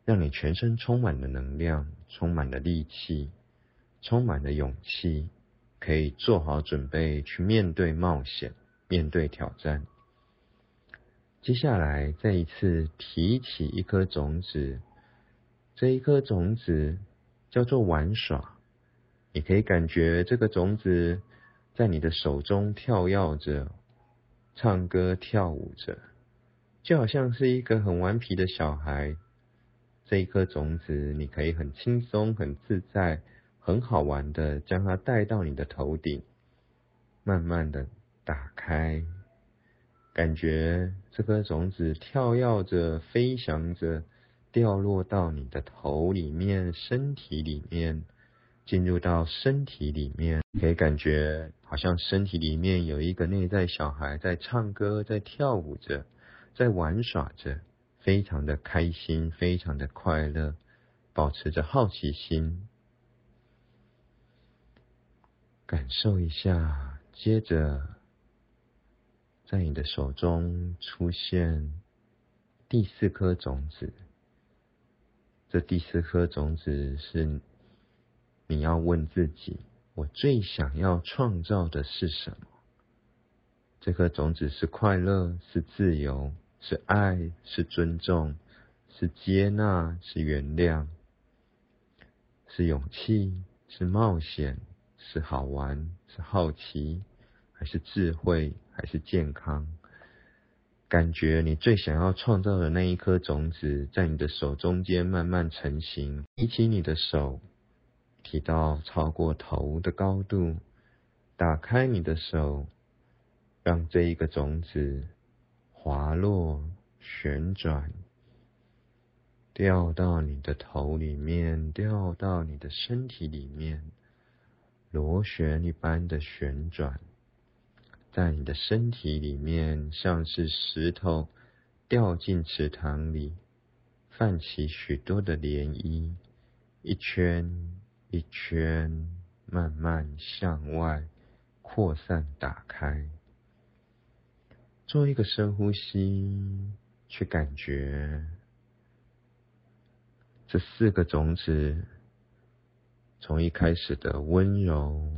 Speaker 2: 让你全身充满了能量，充满了力气，充满了勇气，可以做好准备去面对冒险、面对挑战。接下来，再一次提起一颗种子。这一颗种子叫做玩耍，你可以感觉这个种子在你的手中跳跃着，唱歌跳舞着，就好像是一个很顽皮的小孩。这一颗种子，你可以很轻松、很自在、很好玩的将它带到你的头顶，慢慢的打开，感觉这颗种子跳跃着、飞翔着。掉落到你的头里面、身体里面，进入到身体里面，可以感觉好像身体里面有一个内在小孩在唱歌、在跳舞着、在玩耍着，非常的开心、非常的快乐，保持着好奇心，感受一下。接着，在你的手中出现第四颗种子。这第四颗种子是你要问自己：我最想要创造的是什么？这颗种子是快乐，是自由，是爱，是尊重，是接纳，是原谅，是勇气，是冒险，是好玩，是好奇，还是智慧，还是健康？感觉你最想要创造的那一颗种子，在你的手中间慢慢成型。提起你的手，提到超过头的高度，打开你的手，让这一个种子滑落、旋转，掉到你的头里面，掉到你的身体里面，螺旋一般的旋转。在你的身体里面，像是石头掉进池塘里，泛起许多的涟漪，一圈一圈，慢慢向外扩散打开。做一个深呼吸，去感觉这四个种子从一开始的温柔。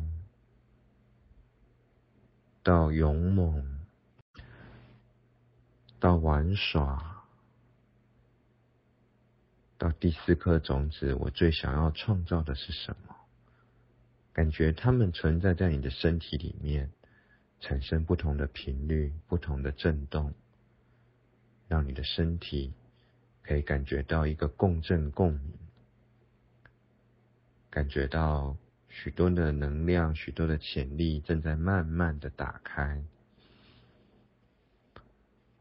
Speaker 2: 到勇猛，到玩耍，到第四颗种子，我最想要创造的是什么？感觉它们存在在你的身体里面，产生不同的频率、不同的震动，让你的身体可以感觉到一个共振共鸣，感觉到。许多的能量，许多的潜力正在慢慢的打开。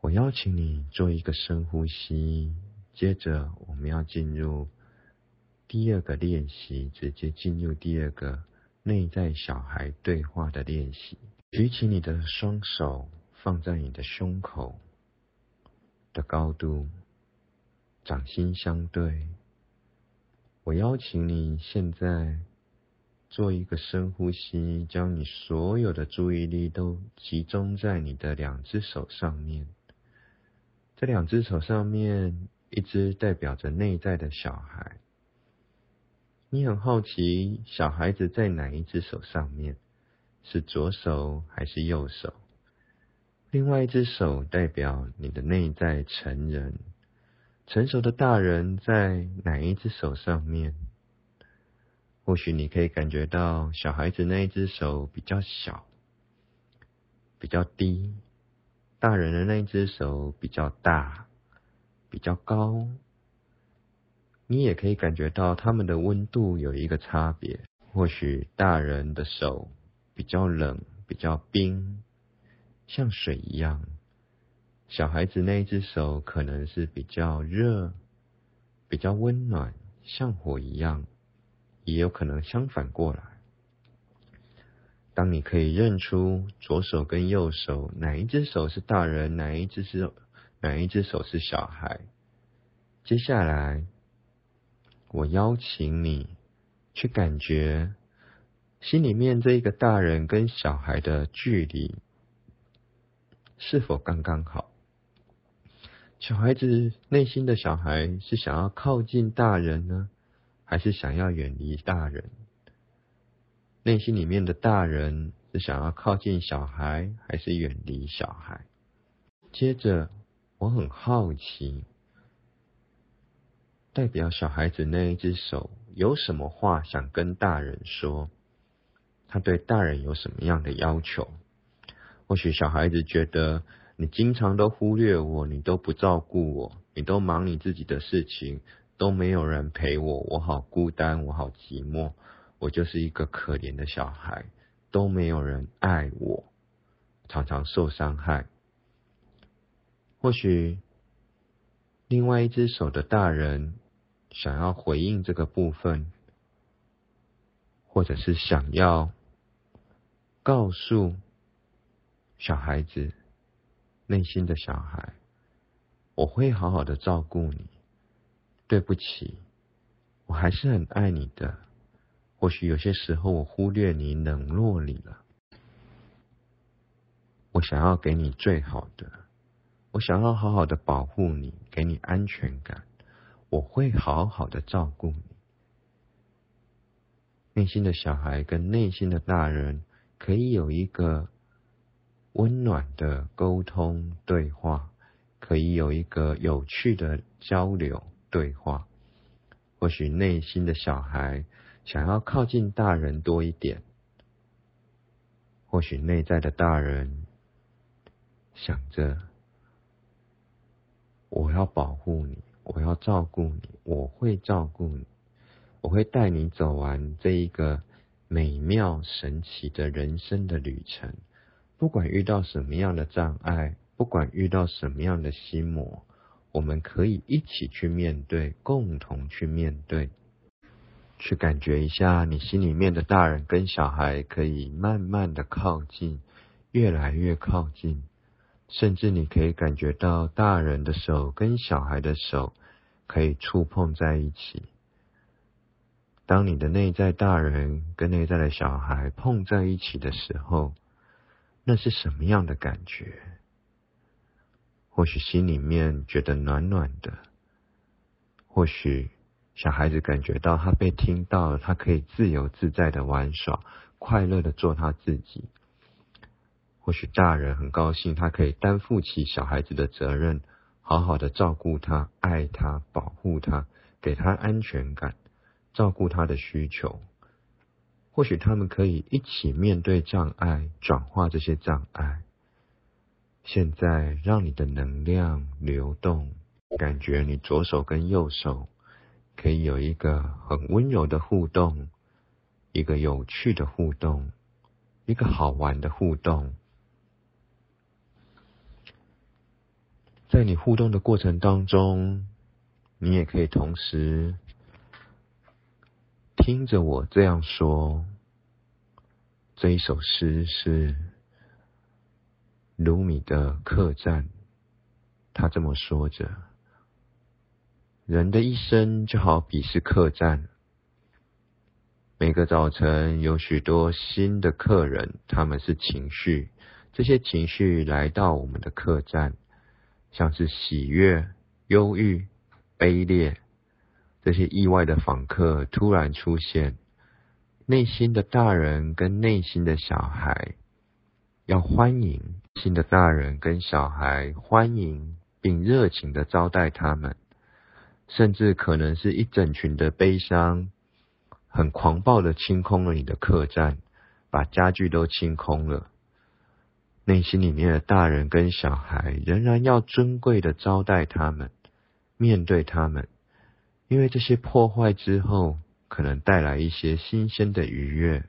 Speaker 2: 我邀请你做一个深呼吸，接着我们要进入第二个练习，直接进入第二个内在小孩对话的练习。举起你的双手，放在你的胸口的高度，掌心相对。我邀请你现在。做一个深呼吸，将你所有的注意力都集中在你的两只手上面。这两只手上面，一只代表着内在的小孩，你很好奇小孩子在哪一只手上面，是左手还是右手？另外一只手代表你的内在成人，成熟的大人在哪一只手上面？或许你可以感觉到小孩子那一只手比较小，比较低；大人的那一只手比较大，比较高。你也可以感觉到他们的温度有一个差别。或许大人的手比较冷，比较冰。像水一样，小孩子那一只手可能是比较热，比较温暖，像火一样，也有可能相反过来。当你可以认出左手跟右手哪一只手是大人，哪一只是哪一只手是小孩，接下来我邀请你去感觉心里面这一个大人跟小孩的距离。是否刚刚好？小孩子内心的小孩是想要靠近大人呢，还是想要远离大人？内心里面的大人是想要靠近小孩，还是远离小孩？接着，我很好奇，代表小孩子那一只手有什么话想跟大人说？他对大人有什么样的要求？或许小孩子觉得你经常都忽略我，你都不照顾我，你都忙你自己的事情，都没有人陪我，我好孤单，我好寂寞，我就是一个可怜的小孩，都没有人爱我，常常受伤害。或许另外一只手的大人想要回应这个部分，或者是想要告诉。小孩子内心的小孩，我会好好的照顾你。对不起，我还是很爱你的。或许有些时候我忽略你、冷落你了。我想要给你最好的，我想要好好的保护你，给你安全感。我会好好的照顾你。内心的小孩跟内心的大人可以有一个。温暖的沟通对话，可以有一个有趣的交流对话。或许内心的小孩想要靠近大人多一点，或许内在的大人想着：我要保护你，我要照顾你，我会照顾你，我会带你走完这一个美妙神奇的人生的旅程。不管遇到什么样的障碍，不管遇到什么样的心魔，我们可以一起去面对，共同去面对，去感觉一下你心里面的大人跟小孩可以慢慢的靠近，越来越靠近，甚至你可以感觉到大人的手跟小孩的手可以触碰在一起。当你的内在大人跟内在的小孩碰在一起的时候，那是什么样的感觉？或许心里面觉得暖暖的，或许小孩子感觉到他被听到了，他可以自由自在的玩耍，快乐的做他自己。或许大人很高兴，他可以担负起小孩子的责任，好好的照顾他、爱他、保护他，给他安全感，照顾他的需求。或许他们可以一起面对障碍，转化这些障碍。现在让你的能量流动，感觉你左手跟右手可以有一个很温柔的互动，一个有趣的互动，一个好玩的互动。在你互动的过程当中，你也可以同时。听着我这样说，这一首诗是卢米的客栈。他这么说着：人的一生就好比是客栈，每个早晨有许多新的客人，他们是情绪，这些情绪来到我们的客栈，像是喜悦、忧郁、卑劣。这些意外的访客突然出现，内心的大人跟内心的小孩要欢迎新的大人跟小孩欢迎并热情的招待他们，甚至可能是一整群的悲伤，很狂暴的清空了你的客栈，把家具都清空了。内心里面的大人跟小孩仍然要尊贵的招待他们，面对他们，因为这些破坏之后，可能带来一些新鲜的愉悦。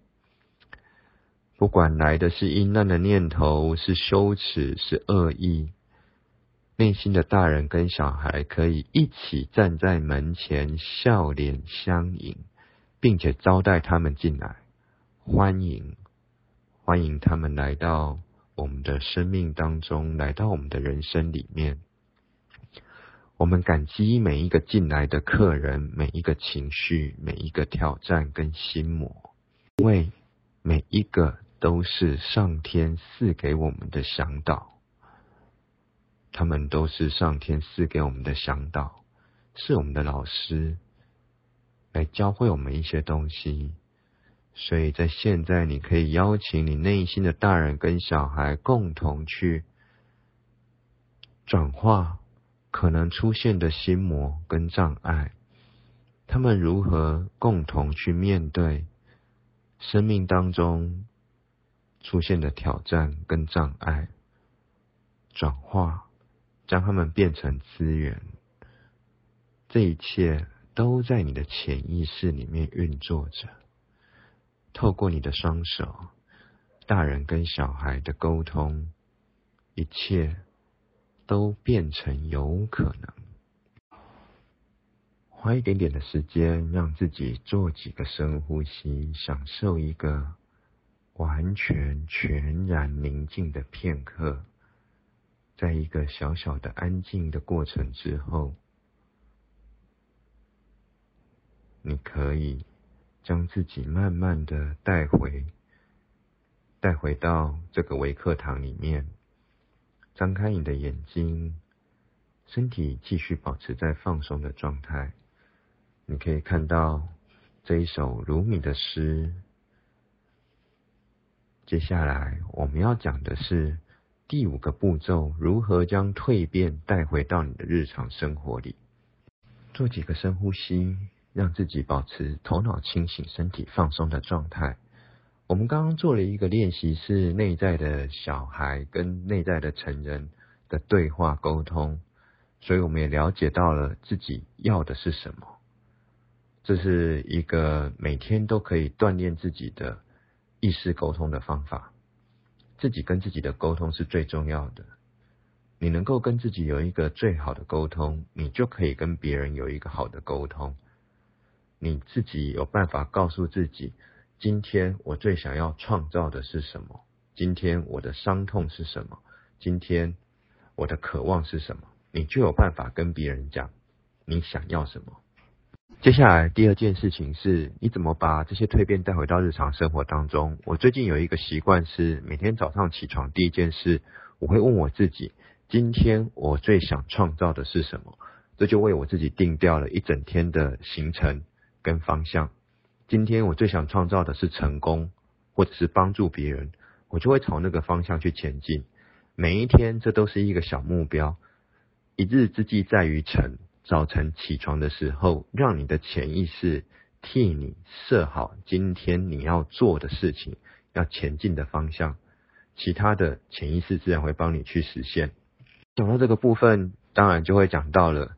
Speaker 2: 不管来的是阴暗的念头，是羞耻，是恶意，内心的大人跟小孩可以一起站在门前，笑脸相迎，并且招待他们进来，欢迎，欢迎他们来到。我们的生命当中，来到我们的人生里面，我们感激每一个进来的客人，每一个情绪，每一个挑战跟心魔，为每一个都是上天赐给我们的向导，他们都是上天赐给我们的向导，是我们的老师，来教会我们一些东西。所以在现在，你可以邀请你内心的大人跟小孩共同去转化可能出现的心魔跟障碍，他们如何共同去面对生命当中出现的挑战跟障碍，转化，将他们变成资源，这一切都在你的潜意识里面运作着。透过你的双手，大人跟小孩的沟通，一切都变成有可能。花一点点的时间，让自己做几个深呼吸，享受一个完全全然宁静的片刻。在一个小小的安静的过程之后，你可以。将自己慢慢的带回，带回到这个微课堂里面，张开你的眼睛，身体继续保持在放松的状态。你可以看到这一首如米的诗。接下来我们要讲的是第五个步骤：如何将蜕变带回到你的日常生活里。做几个深呼吸。让自己保持头脑清醒、身体放松的状态。我们刚刚做了一个练习，是内在的小孩跟内在的成人的对话沟通，所以我们也了解到了自己要的是什么。这是一个每天都可以锻炼自己的意识沟通的方法。自己跟自己的沟通是最重要的。你能够跟自己有一个最好的沟通，你就可以跟别人有一个好的沟通。你自己有办法告诉自己，今天我最想要创造的是什么？今天我的伤痛是什么？今天我的渴望是什么？你就有办法跟别人讲你想要什么。接下来第二件事情是，你怎么把这些蜕变带回到日常生活当中？我最近有一个习惯是，每天早上起床第一件事，我会问我自己，今天我最想创造的是什么？这就为我自己定掉了一整天的行程。跟方向，今天我最想创造的是成功，或者是帮助别人，我就会朝那个方向去前进。每一天，这都是一个小目标。一日之计在于晨，早晨起床的时候，让你的潜意识替你设好今天你要做的事情，要前进的方向，其他的潜意识自然会帮你去实现。讲到这个部分，当然就会讲到了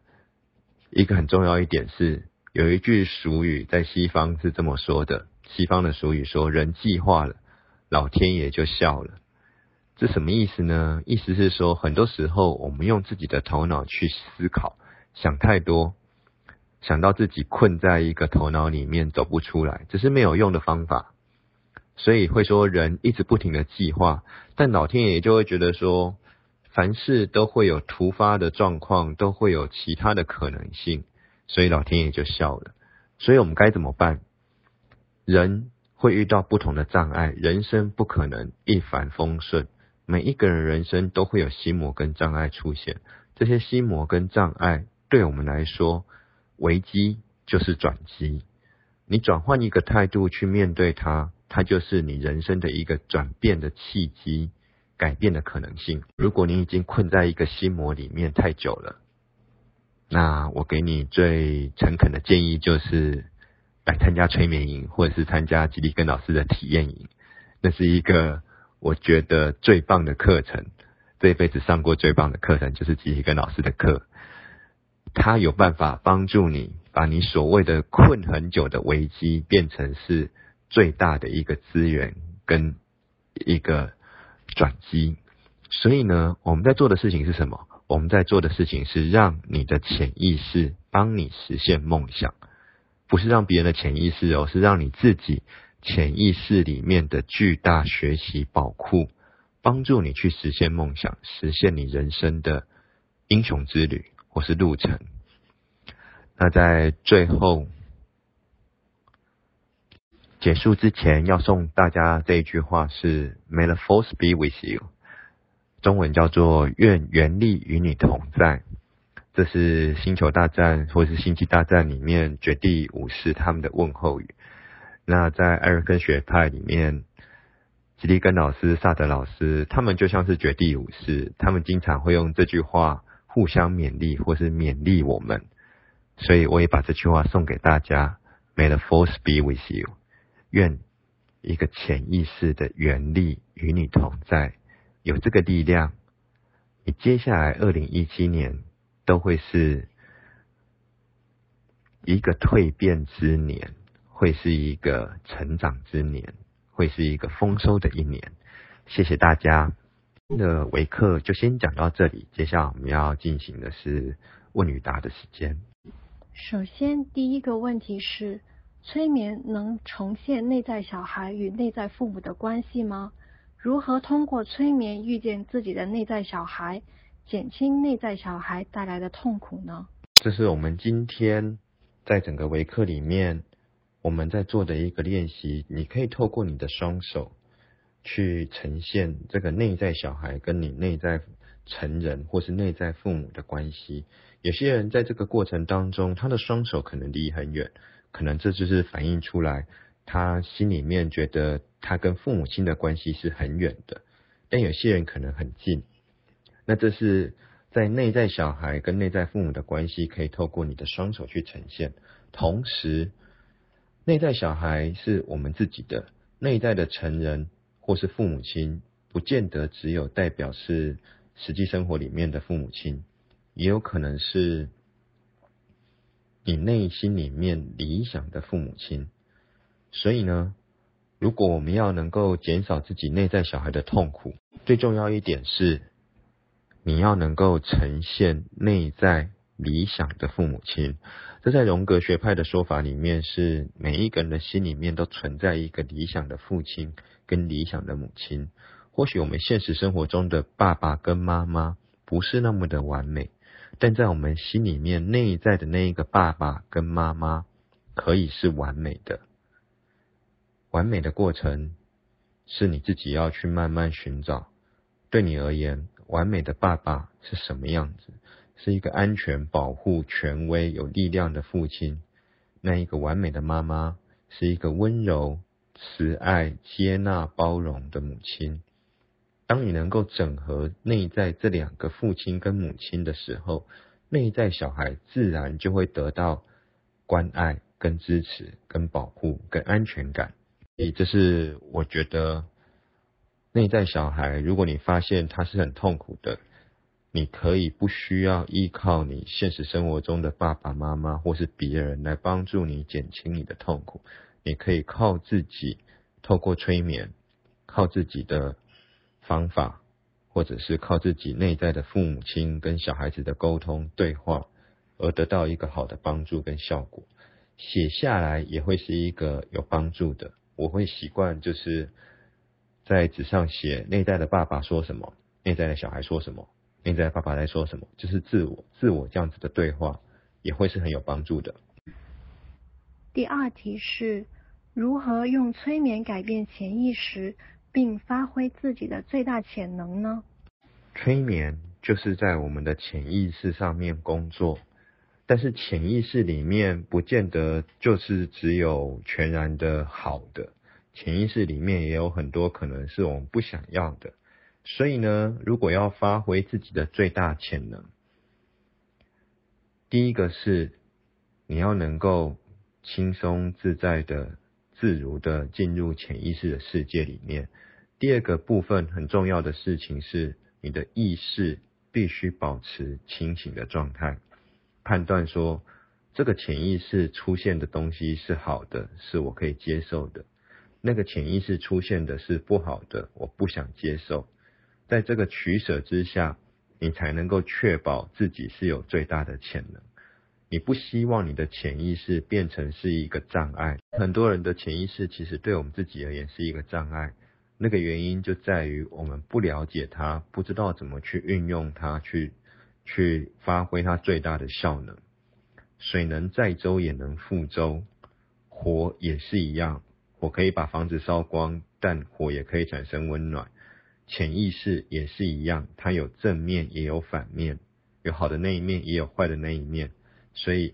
Speaker 2: 一个很重要一点是。有一句俗语在西方是这么说的：西方的俗语说，人计划了，老天爷就笑了。这什么意思呢？意思是说，很多时候我们用自己的头脑去思考，想太多，想到自己困在一个头脑里面走不出来，这是没有用的方法。所以会说，人一直不停的计划，但老天爷就会觉得说，凡事都会有突发的状况，都会有其他的可能性。所以老天爷就笑了。所以我们该怎么办？人会遇到不同的障碍，人生不可能一帆风顺。每一个人人生都会有心魔跟障碍出现。这些心魔跟障碍对我们来说，危机就是转机。你转换一个态度去面对它，它就是你人生的一个转变的契机，改变的可能性。如果你已经困在一个心魔里面太久了，那我给你最诚恳的建议就是来参加催眠营，或者是参加吉利根老师的体验营。那是一个我觉得最棒的课程，这一辈子上过最棒的课程就是吉利根老师的课。他有办法帮助你。把你所谓的困很久的危机变成是最大的一个资源跟一个转机，所以呢，我们在做的事情是什么？我们在做的事情是让你的潜意识帮你实现梦想，不是让别人的潜意识哦，是让你自己潜意识里面的巨大学习宝库，帮助你去实现梦想，实现你人生的英雄之旅或是路程。那在最后结束之前，要送大家这一句话是 “May the force be with you”，中文叫做“愿原力与你同在”。这是星球大战或是星际大战里面绝地武士他们的问候语。那在艾瑞根学派里面，吉利根老师、萨德老师，他们就像是绝地武士，他们经常会用这句话互相勉励，或是勉励我们。所以我也把这句话送给大家：May the force be with you。愿一个潜意识的原力与你同在，有这个力量，你接下来二零一七年都会是一个蜕变之年，会是一个成长之年，会是一个丰收的一年。谢谢大家。的维课就先讲到这里，接下来我们要进行的是问与答的时间。
Speaker 1: 首先，第一个问题是：催眠能重现内在小孩与内在父母的关系吗？如何通过催眠遇见自己的内在小孩，减轻内在小孩带来的痛苦呢？
Speaker 2: 这是我们今天在整个维课里面我们在做的一个练习。你可以透过你的双手去呈现这个内在小孩跟你内在成人或是内在父母的关系。有些人在这个过程当中，他的双手可能离很远，可能这就是反映出来他心里面觉得他跟父母亲的关系是很远的。但有些人可能很近，那这是在内在小孩跟内在父母的关系，可以透过你的双手去呈现。同时，内在小孩是我们自己的，内在的成人或是父母亲，不见得只有代表是实际生活里面的父母亲。也有可能是你内心里面理想的父母亲，所以呢，如果我们要能够减少自己内在小孩的痛苦，最重要一点是，你要能够呈现内在理想的父母亲。这在荣格学派的说法里面，是每一个人的心里面都存在一个理想的父亲跟理想的母亲。或许我们现实生活中的爸爸跟妈妈不是那么的完美。但在我们心里面内在的那一个爸爸跟妈妈，可以是完美的。完美的过程是你自己要去慢慢寻找。对你而言，完美的爸爸是什么样子？是一个安全、保护、权威、有力量的父亲。那一个完美的妈妈是一个温柔、慈爱、接纳、包容的母亲。当你能够整合内在这两个父亲跟母亲的时候，内在小孩自然就会得到关爱、跟支持、跟保护、跟安全感。所以，这是我觉得内在小孩，如果你发现他是很痛苦的，你可以不需要依靠你现实生活中的爸爸妈妈或是别人来帮助你减轻你的痛苦，你可以靠自己，透过催眠，靠自己的。方法，或者是靠自己内在的父母亲跟小孩子的沟通对话，而得到一个好的帮助跟效果。写下来也会是一个有帮助的。我会习惯就是在纸上写内在的爸爸说什么，内在的小孩说什么，内在爸爸在说什么，就是自我自我这样子的对话，也会是很有帮助的。
Speaker 1: 第二题是如何用催眠改变潜意识？并发挥自己的最大潜能呢？
Speaker 2: 催眠就是在我们的潜意识上面工作，但是潜意识里面不见得就是只有全然的好的，潜意识里面也有很多可能是我们不想要的。所以呢，如果要发挥自己的最大潜能，第一个是你要能够轻松自在的、自如的进入潜意识的世界里面。第二个部分很重要的事情是，你的意识必须保持清醒的状态。判断说这个潜意识出现的东西是好的，是我可以接受的；那个潜意识出现的是不好的，我不想接受。在这个取舍之下，你才能够确保自己是有最大的潜能。你不希望你的潜意识变成是一个障碍。很多人的潜意识其实对我们自己而言是一个障碍，那个原因就在于我们不了解它，不知道怎么去运用它去。去发挥它最大的效能。水能载舟，也能覆舟。火也是一样，火可以把房子烧光，但火也可以产生温暖。潜意识也是一样，它有正面也有反面，有好的那一面，也有坏的那一面。所以，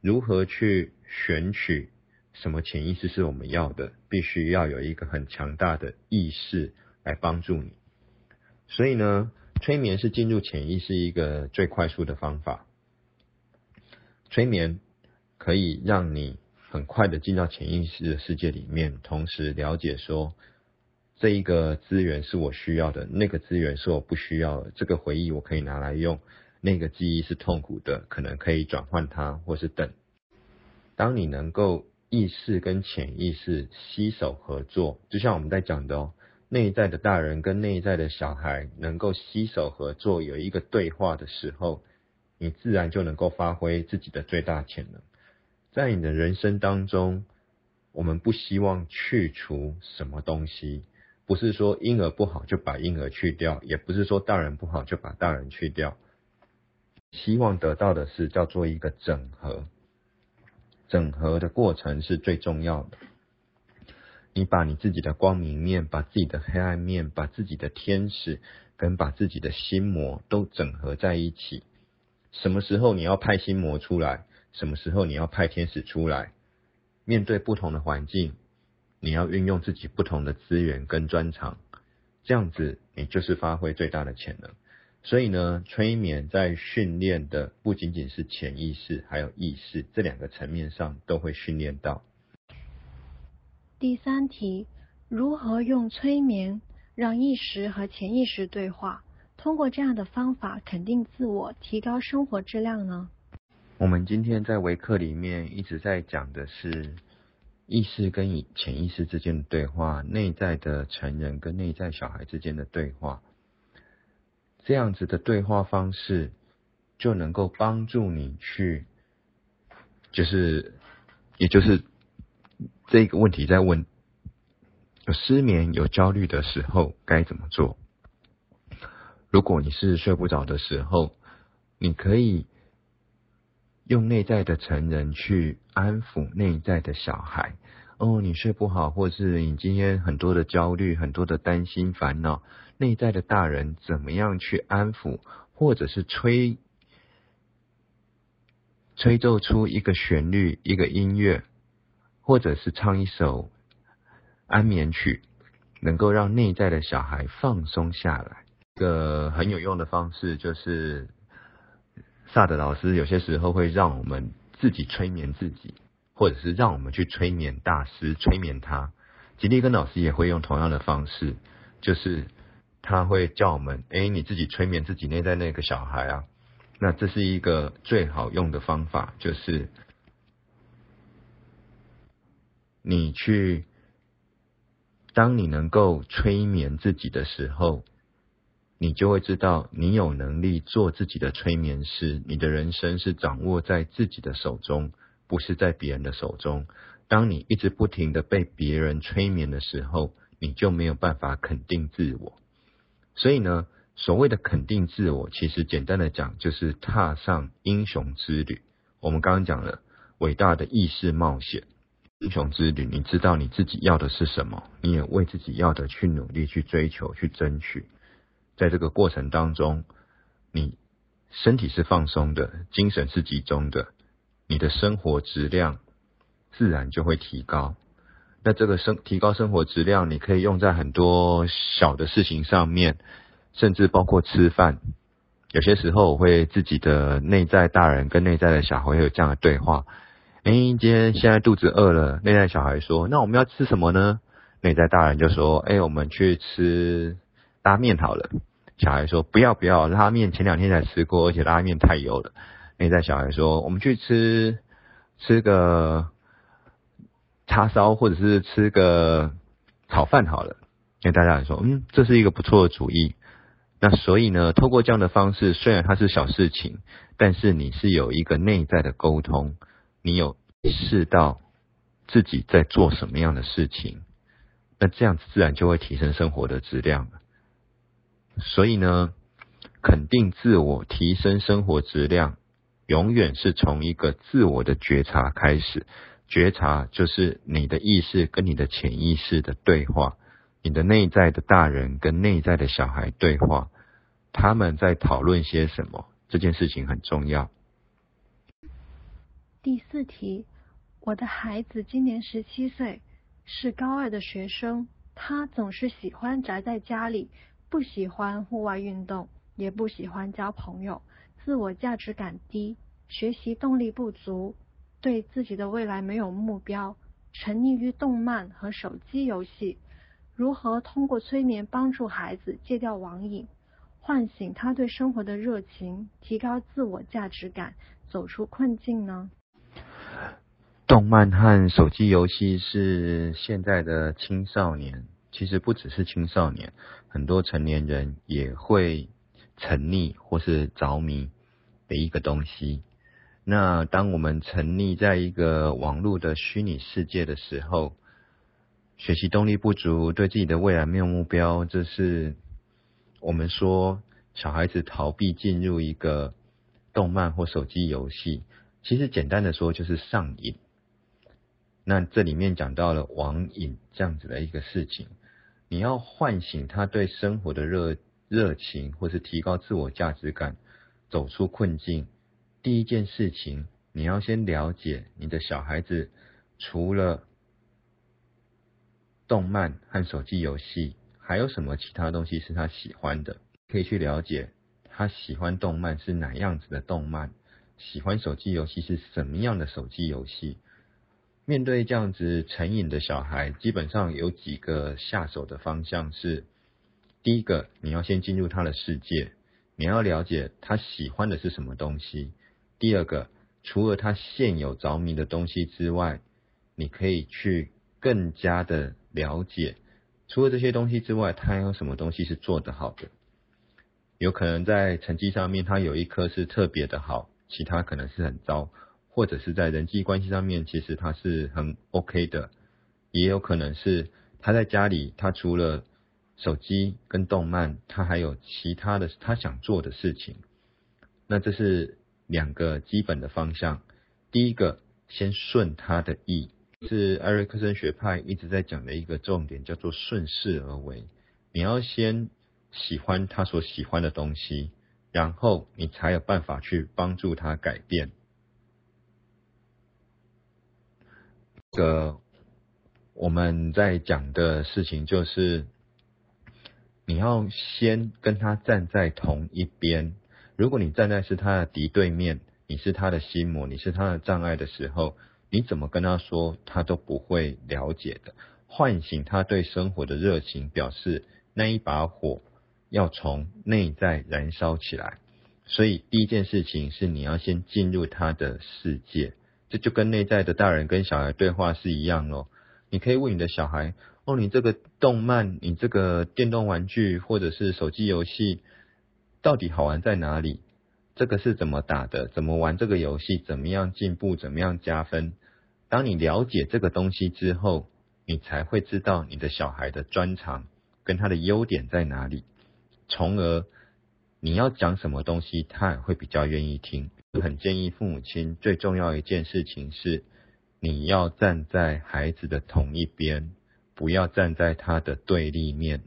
Speaker 2: 如何去选取什么潜意识是我们要的，必须要有一个很强大的意识来帮助你。所以呢？催眠是进入潜意识一个最快速的方法。催眠可以让你很快的进到潜意识的世界里面，同时了解说这一个资源是我需要的，那个资源是我不需要的。这个回忆我可以拿来用，那个记忆是痛苦的，可能可以转换它，或是等。当你能够意识跟潜意识携手合作，就像我们在讲的哦。内在的大人跟内在的小孩能够携手合作，有一个对话的时候，你自然就能够发挥自己的最大潜能。在你的人生当中，我们不希望去除什么东西，不是说婴儿不好就把婴儿去掉，也不是说大人不好就把大人去掉，希望得到的是叫做一个整合。整合的过程是最重要的。你把你自己的光明面、把自己的黑暗面、把自己的天使跟把自己的心魔都整合在一起。什么时候你要派心魔出来？什么时候你要派天使出来？面对不同的环境，你要运用自己不同的资源跟专长，这样子你就是发挥最大的潜能。所以呢，催眠在训练的不仅仅是潜意识，还有意识这两个层面上都会训练到。
Speaker 1: 第三题，如何用催眠让意识和潜意识对话？通过这样的方法肯定自我，提高生活质量呢？
Speaker 2: 我们今天在维克里面一直在讲的是意识跟潜意识之间的对话，内在的成人跟内在小孩之间的对话，这样子的对话方式就能够帮助你去，就是，也就是。这个问题在问：有失眠、有焦虑的时候该怎么做？如果你是睡不着的时候，你可以用内在的成人去安抚内在的小孩。哦，你睡不好，或是你今天很多的焦虑、很多的担心、烦恼，内在的大人怎么样去安抚，或者是吹吹奏出一个旋律、一个音乐？或者是唱一首安眠曲，能够让内在的小孩放松下来。一个很有用的方式就是，萨德老师有些时候会让我们自己催眠自己，或者是让我们去催眠大师催眠他。吉利根老师也会用同样的方式，就是他会叫我们：哎，你自己催眠自己内在那个小孩啊。那这是一个最好用的方法，就是。你去，当你能够催眠自己的时候，你就会知道你有能力做自己的催眠师。你的人生是掌握在自己的手中，不是在别人的手中。当你一直不停的被别人催眠的时候，你就没有办法肯定自我。所以呢，所谓的肯定自我，其实简单的讲，就是踏上英雄之旅。我们刚刚讲了伟大的意识冒险。英雄之旅，你知道你自己要的是什么？你也为自己要的去努力、去追求、去争取。在这个过程当中，你身体是放松的，精神是集中的，你的生活质量自然就会提高。那这个生提高生活质量，你可以用在很多小的事情上面，甚至包括吃饭。有些时候我会自己的内在大人跟内在的小孩有这样的对话。哎，今天现在肚子饿了，内在小孩说：“那我们要吃什么呢？”内在大人就说：“哎，我们去吃拉面好了。”小孩说：“不要不要，拉面前两天才吃过，而且拉面太油了。”内在小孩说：“我们去吃吃个叉烧，或者是吃个炒饭好了。”内在大人说：“嗯，这是一个不错的主意。”那所以呢，透过这样的方式，虽然它是小事情，但是你是有一个内在的沟通，你有意识到自己在做什么样的事情，那这样子自然就会提升生活的质量了。所以呢，肯定自我、提升生活质量，永远是从一个自我的觉察开始。觉察就是你的意识跟你的潜意识的对话，你的内在的大人跟内在的小孩对话，他们在讨论些什么？这件事情很重要。
Speaker 1: 第四题，我的孩子今年十七岁，是高二的学生，他总是喜欢宅在家里。不喜欢户外运动，也不喜欢交朋友，自我价值感低，学习动力不足，对自己的未来没有目标，沉溺于动漫和手机游戏。如何通过催眠帮助孩子戒掉网瘾，唤醒他对生活的热情，提高自我价值感，走出困境呢？
Speaker 2: 动漫和手机游戏是现在的青少年。其实不只是青少年，很多成年人也会沉溺或是着迷的一个东西。那当我们沉溺在一个网络的虚拟世界的时候，学习动力不足，对自己的未来没有目标，这是我们说小孩子逃避进入一个动漫或手机游戏。其实简单的说，就是上瘾。那这里面讲到了网瘾这样子的一个事情。你要唤醒他对生活的热热情，或是提高自我价值感，走出困境。第一件事情，你要先了解你的小孩子，除了动漫和手机游戏，还有什么其他东西是他喜欢的？可以去了解他喜欢动漫是哪样子的动漫，喜欢手机游戏是什么样的手机游戏。面对这样子成瘾的小孩，基本上有几个下手的方向是：第一个，你要先进入他的世界，你要了解他喜欢的是什么东西；第二个，除了他现有着迷的东西之外，你可以去更加的了解，除了这些东西之外，他还有什么东西是做得好的？有可能在成绩上面，他有一科是特别的好，其他可能是很糟。或者是在人际关系上面，其实他是很 OK 的，也有可能是他在家里，他除了手机跟动漫，他还有其他的他想做的事情。那这是两个基本的方向。第一个，先顺他的意，是艾瑞克森学派一直在讲的一个重点，叫做顺势而为。你要先喜欢他所喜欢的东西，然后你才有办法去帮助他改变。个我们在讲的事情就是，你要先跟他站在同一边。如果你站在是他的敌对面，你是他的心魔，你是他的障碍的时候，你怎么跟他说，他都不会了解的。唤醒他对生活的热情，表示那一把火要从内在燃烧起来。所以第一件事情是，你要先进入他的世界。就跟内在的大人跟小孩对话是一样哦。你可以问你的小孩：哦，你这个动漫、你这个电动玩具或者是手机游戏，到底好玩在哪里？这个是怎么打的？怎么玩这个游戏？怎么样进步？怎么样加分？当你了解这个东西之后，你才会知道你的小孩的专长跟他的优点在哪里，从而你要讲什么东西，他也会比较愿意听。很建议父母亲最重要一件事情是，你要站在孩子的同一边，不要站在他的对立面。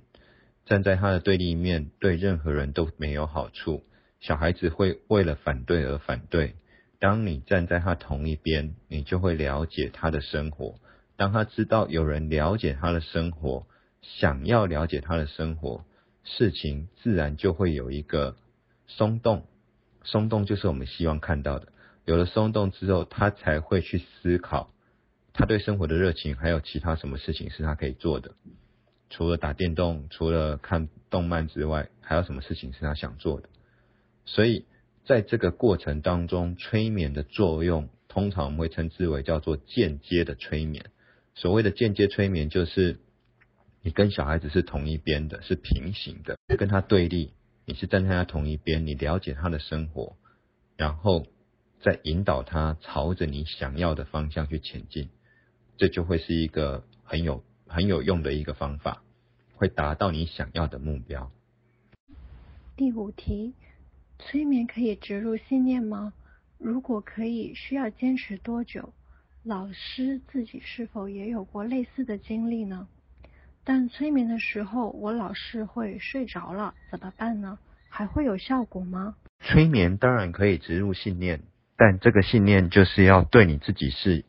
Speaker 2: 站在他的对立面，对任何人都没有好处。小孩子会为了反对而反对。当你站在他同一边，你就会了解他的生活。当他知道有人了解他的生活，想要了解他的生活，事情自然就会有一个松动。松动就是我们希望看到的。有了松动之后，他才会去思考，他对生活的热情，还有其他什么事情是他可以做的。除了打电动，除了看动漫之外，还有什么事情是他想做的？所以。在这个过程当中，催眠的作用，通常我们会称之为叫做间接的催眠。所谓的间接催眠，就是你跟小孩子是同一边的，是平行的，跟他对立，你是站在他同一边，你了解他的生活，然后再引导他朝着你想要的方向去前进，这就会是一个很有很有用的一个方法，会达到你想要的目标。
Speaker 1: 第五题。催眠可以植入信念吗？如果可以，需要坚持多久？老师自己是否也有过类似的经历呢？但催眠的时候，我老是会睡着了，怎么办呢？还会有效果吗？
Speaker 2: 催眠当然可以植入信念，但这个信念就是要对你自己是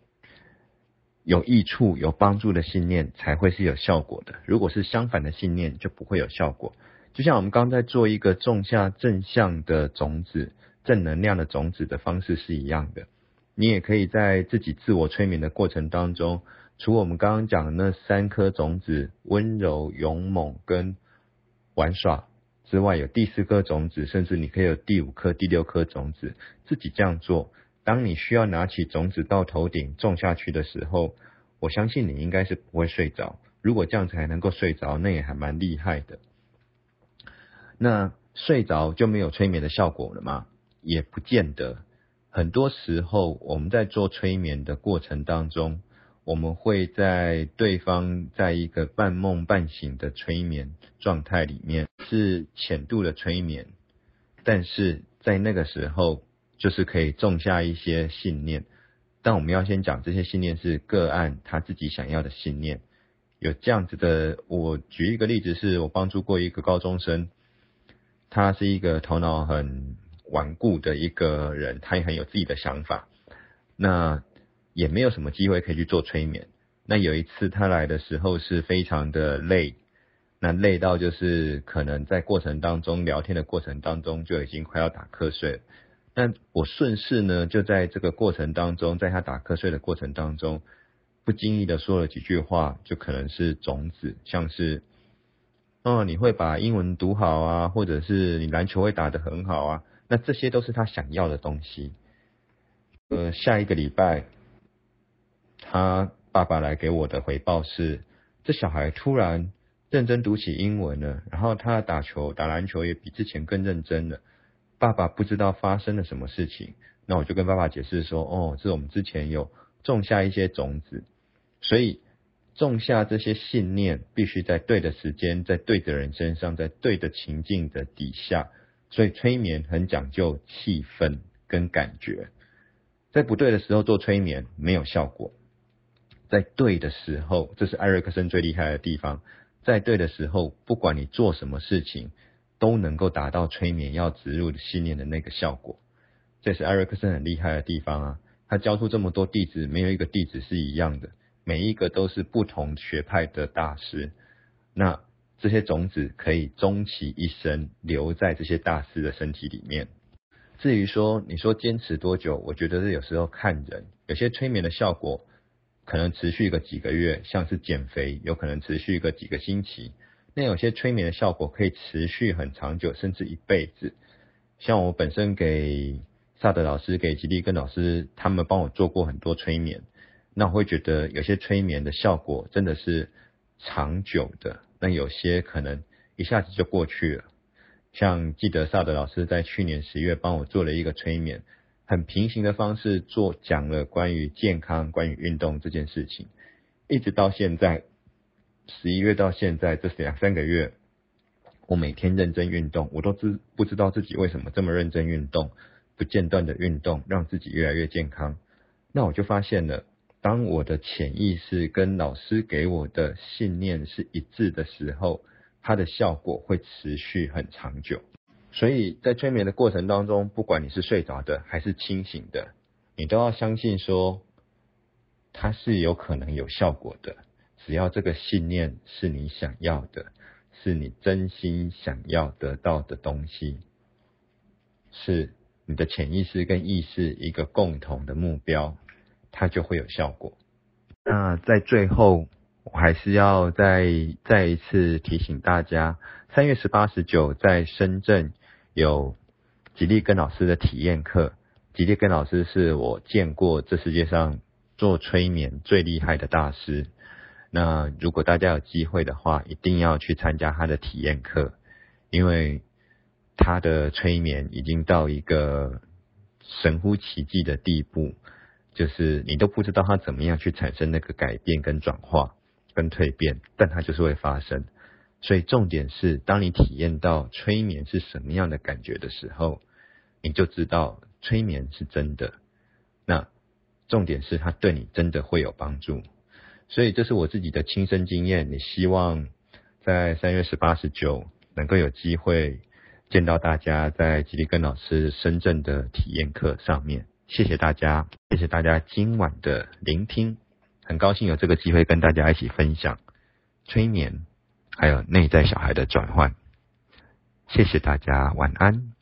Speaker 2: 有益处、有帮助的信念才会是有效果的。如果是相反的信念，就不会有效果。就像我们刚才做一个种下正向的种子、正能量的种子的方式是一样的。你也可以在自己自我催眠的过程当中，除我们刚刚讲的那三颗种子——温柔、勇猛跟玩耍之外，有第四颗种子，甚至你可以有第五颗、第六颗种子。自己这样做，当你需要拿起种子到头顶种下去的时候，我相信你应该是不会睡着。如果这样才能够睡着，那也还蛮厉害的。那睡着就没有催眠的效果了吗？也不见得。很多时候我们在做催眠的过程当中，我们会在对方在一个半梦半醒的催眠状态里面，是浅度的催眠，但是在那个时候就是可以种下一些信念。但我们要先讲这些信念是个案他自己想要的信念。有这样子的，我举一个例子，是我帮助过一个高中生。他是一个头脑很顽固的一个人，他也很有自己的想法，那也没有什么机会可以去做催眠。那有一次他来的时候是非常的累，那累到就是可能在过程当中聊天的过程当中就已经快要打瞌睡。但我顺势呢就在这个过程当中，在他打瞌睡的过程当中，不经意的说了几句话，就可能是种子，像是。哦，你会把英文读好啊，或者是你篮球会打得很好啊，那这些都是他想要的东西。呃，下一个礼拜，他爸爸来给我的回报是，这小孩突然认真读起英文了，然后他打球、打篮球也比之前更认真了。爸爸不知道发生了什么事情，那我就跟爸爸解释说，哦，是我们之前有种下一些种子，所以。种下这些信念，必须在对的时间，在对的人身上，在对的情境的底下。所以催眠很讲究气氛跟感觉，在不对的时候做催眠没有效果，在对的时候，这是艾瑞克森最厉害的地方。在对的时候，不管你做什么事情，都能够达到催眠要植入的信念的那个效果。这是艾瑞克森很厉害的地方啊！他教出这么多弟子，没有一个弟子是一样的。每一个都是不同学派的大师，那这些种子可以终其一生留在这些大师的身体里面。至于说你说坚持多久，我觉得是有时候看人，有些催眠的效果可能持续个几个月，像是减肥，有可能持续个几个星期。那有些催眠的效果可以持续很长久，甚至一辈子。像我本身给萨德老师、给吉利根老师，他们帮我做过很多催眠。那我会觉得有些催眠的效果真的是长久的，那有些可能一下子就过去了。像记得萨德老师在去年十月帮我做了一个催眠，很平行的方式做讲了关于健康、关于运动这件事情，一直到现在十一月到现在这两三个月，我每天认真运动，我都知不知道自己为什么这么认真运动，不间断的运动，让自己越来越健康。那我就发现了。当我的潜意识跟老师给我的信念是一致的时候，它的效果会持续很长久。所以在催眠的过程当中，不管你是睡着的还是清醒的，你都要相信说，它是有可能有效果的。只要这个信念是你想要的，是你真心想要得到的东西，是你的潜意识跟意识一个共同的目标，它就会有效果。那在最后，我还是要再再一次提醒大家，三月十八、十九在深圳有吉利根老师的体验课。吉利根老师是我见过这世界上做催眠最厉害的大师。那如果大家有机会的话，一定要去参加他的体验课，因为他的催眠已经到一个神乎其技的地步，就是你都不知道他怎么样去产生那个改变跟转化跟蜕变，但它就是会发生。所以重点是，当你体验到催眠是什么样的感觉的时候，你就知道催眠是真的。那重点是，它对你真的会有帮助。所以这是我自己的亲身经验，也希望在三月十八、十九能够有机会见到大家在吉利根老师深圳的体验课上面。谢谢大家，谢谢大家今晚的聆听，很高兴有这个机会跟大家一起分享催眠，还有内在小孩的转换。谢谢大家，晚安。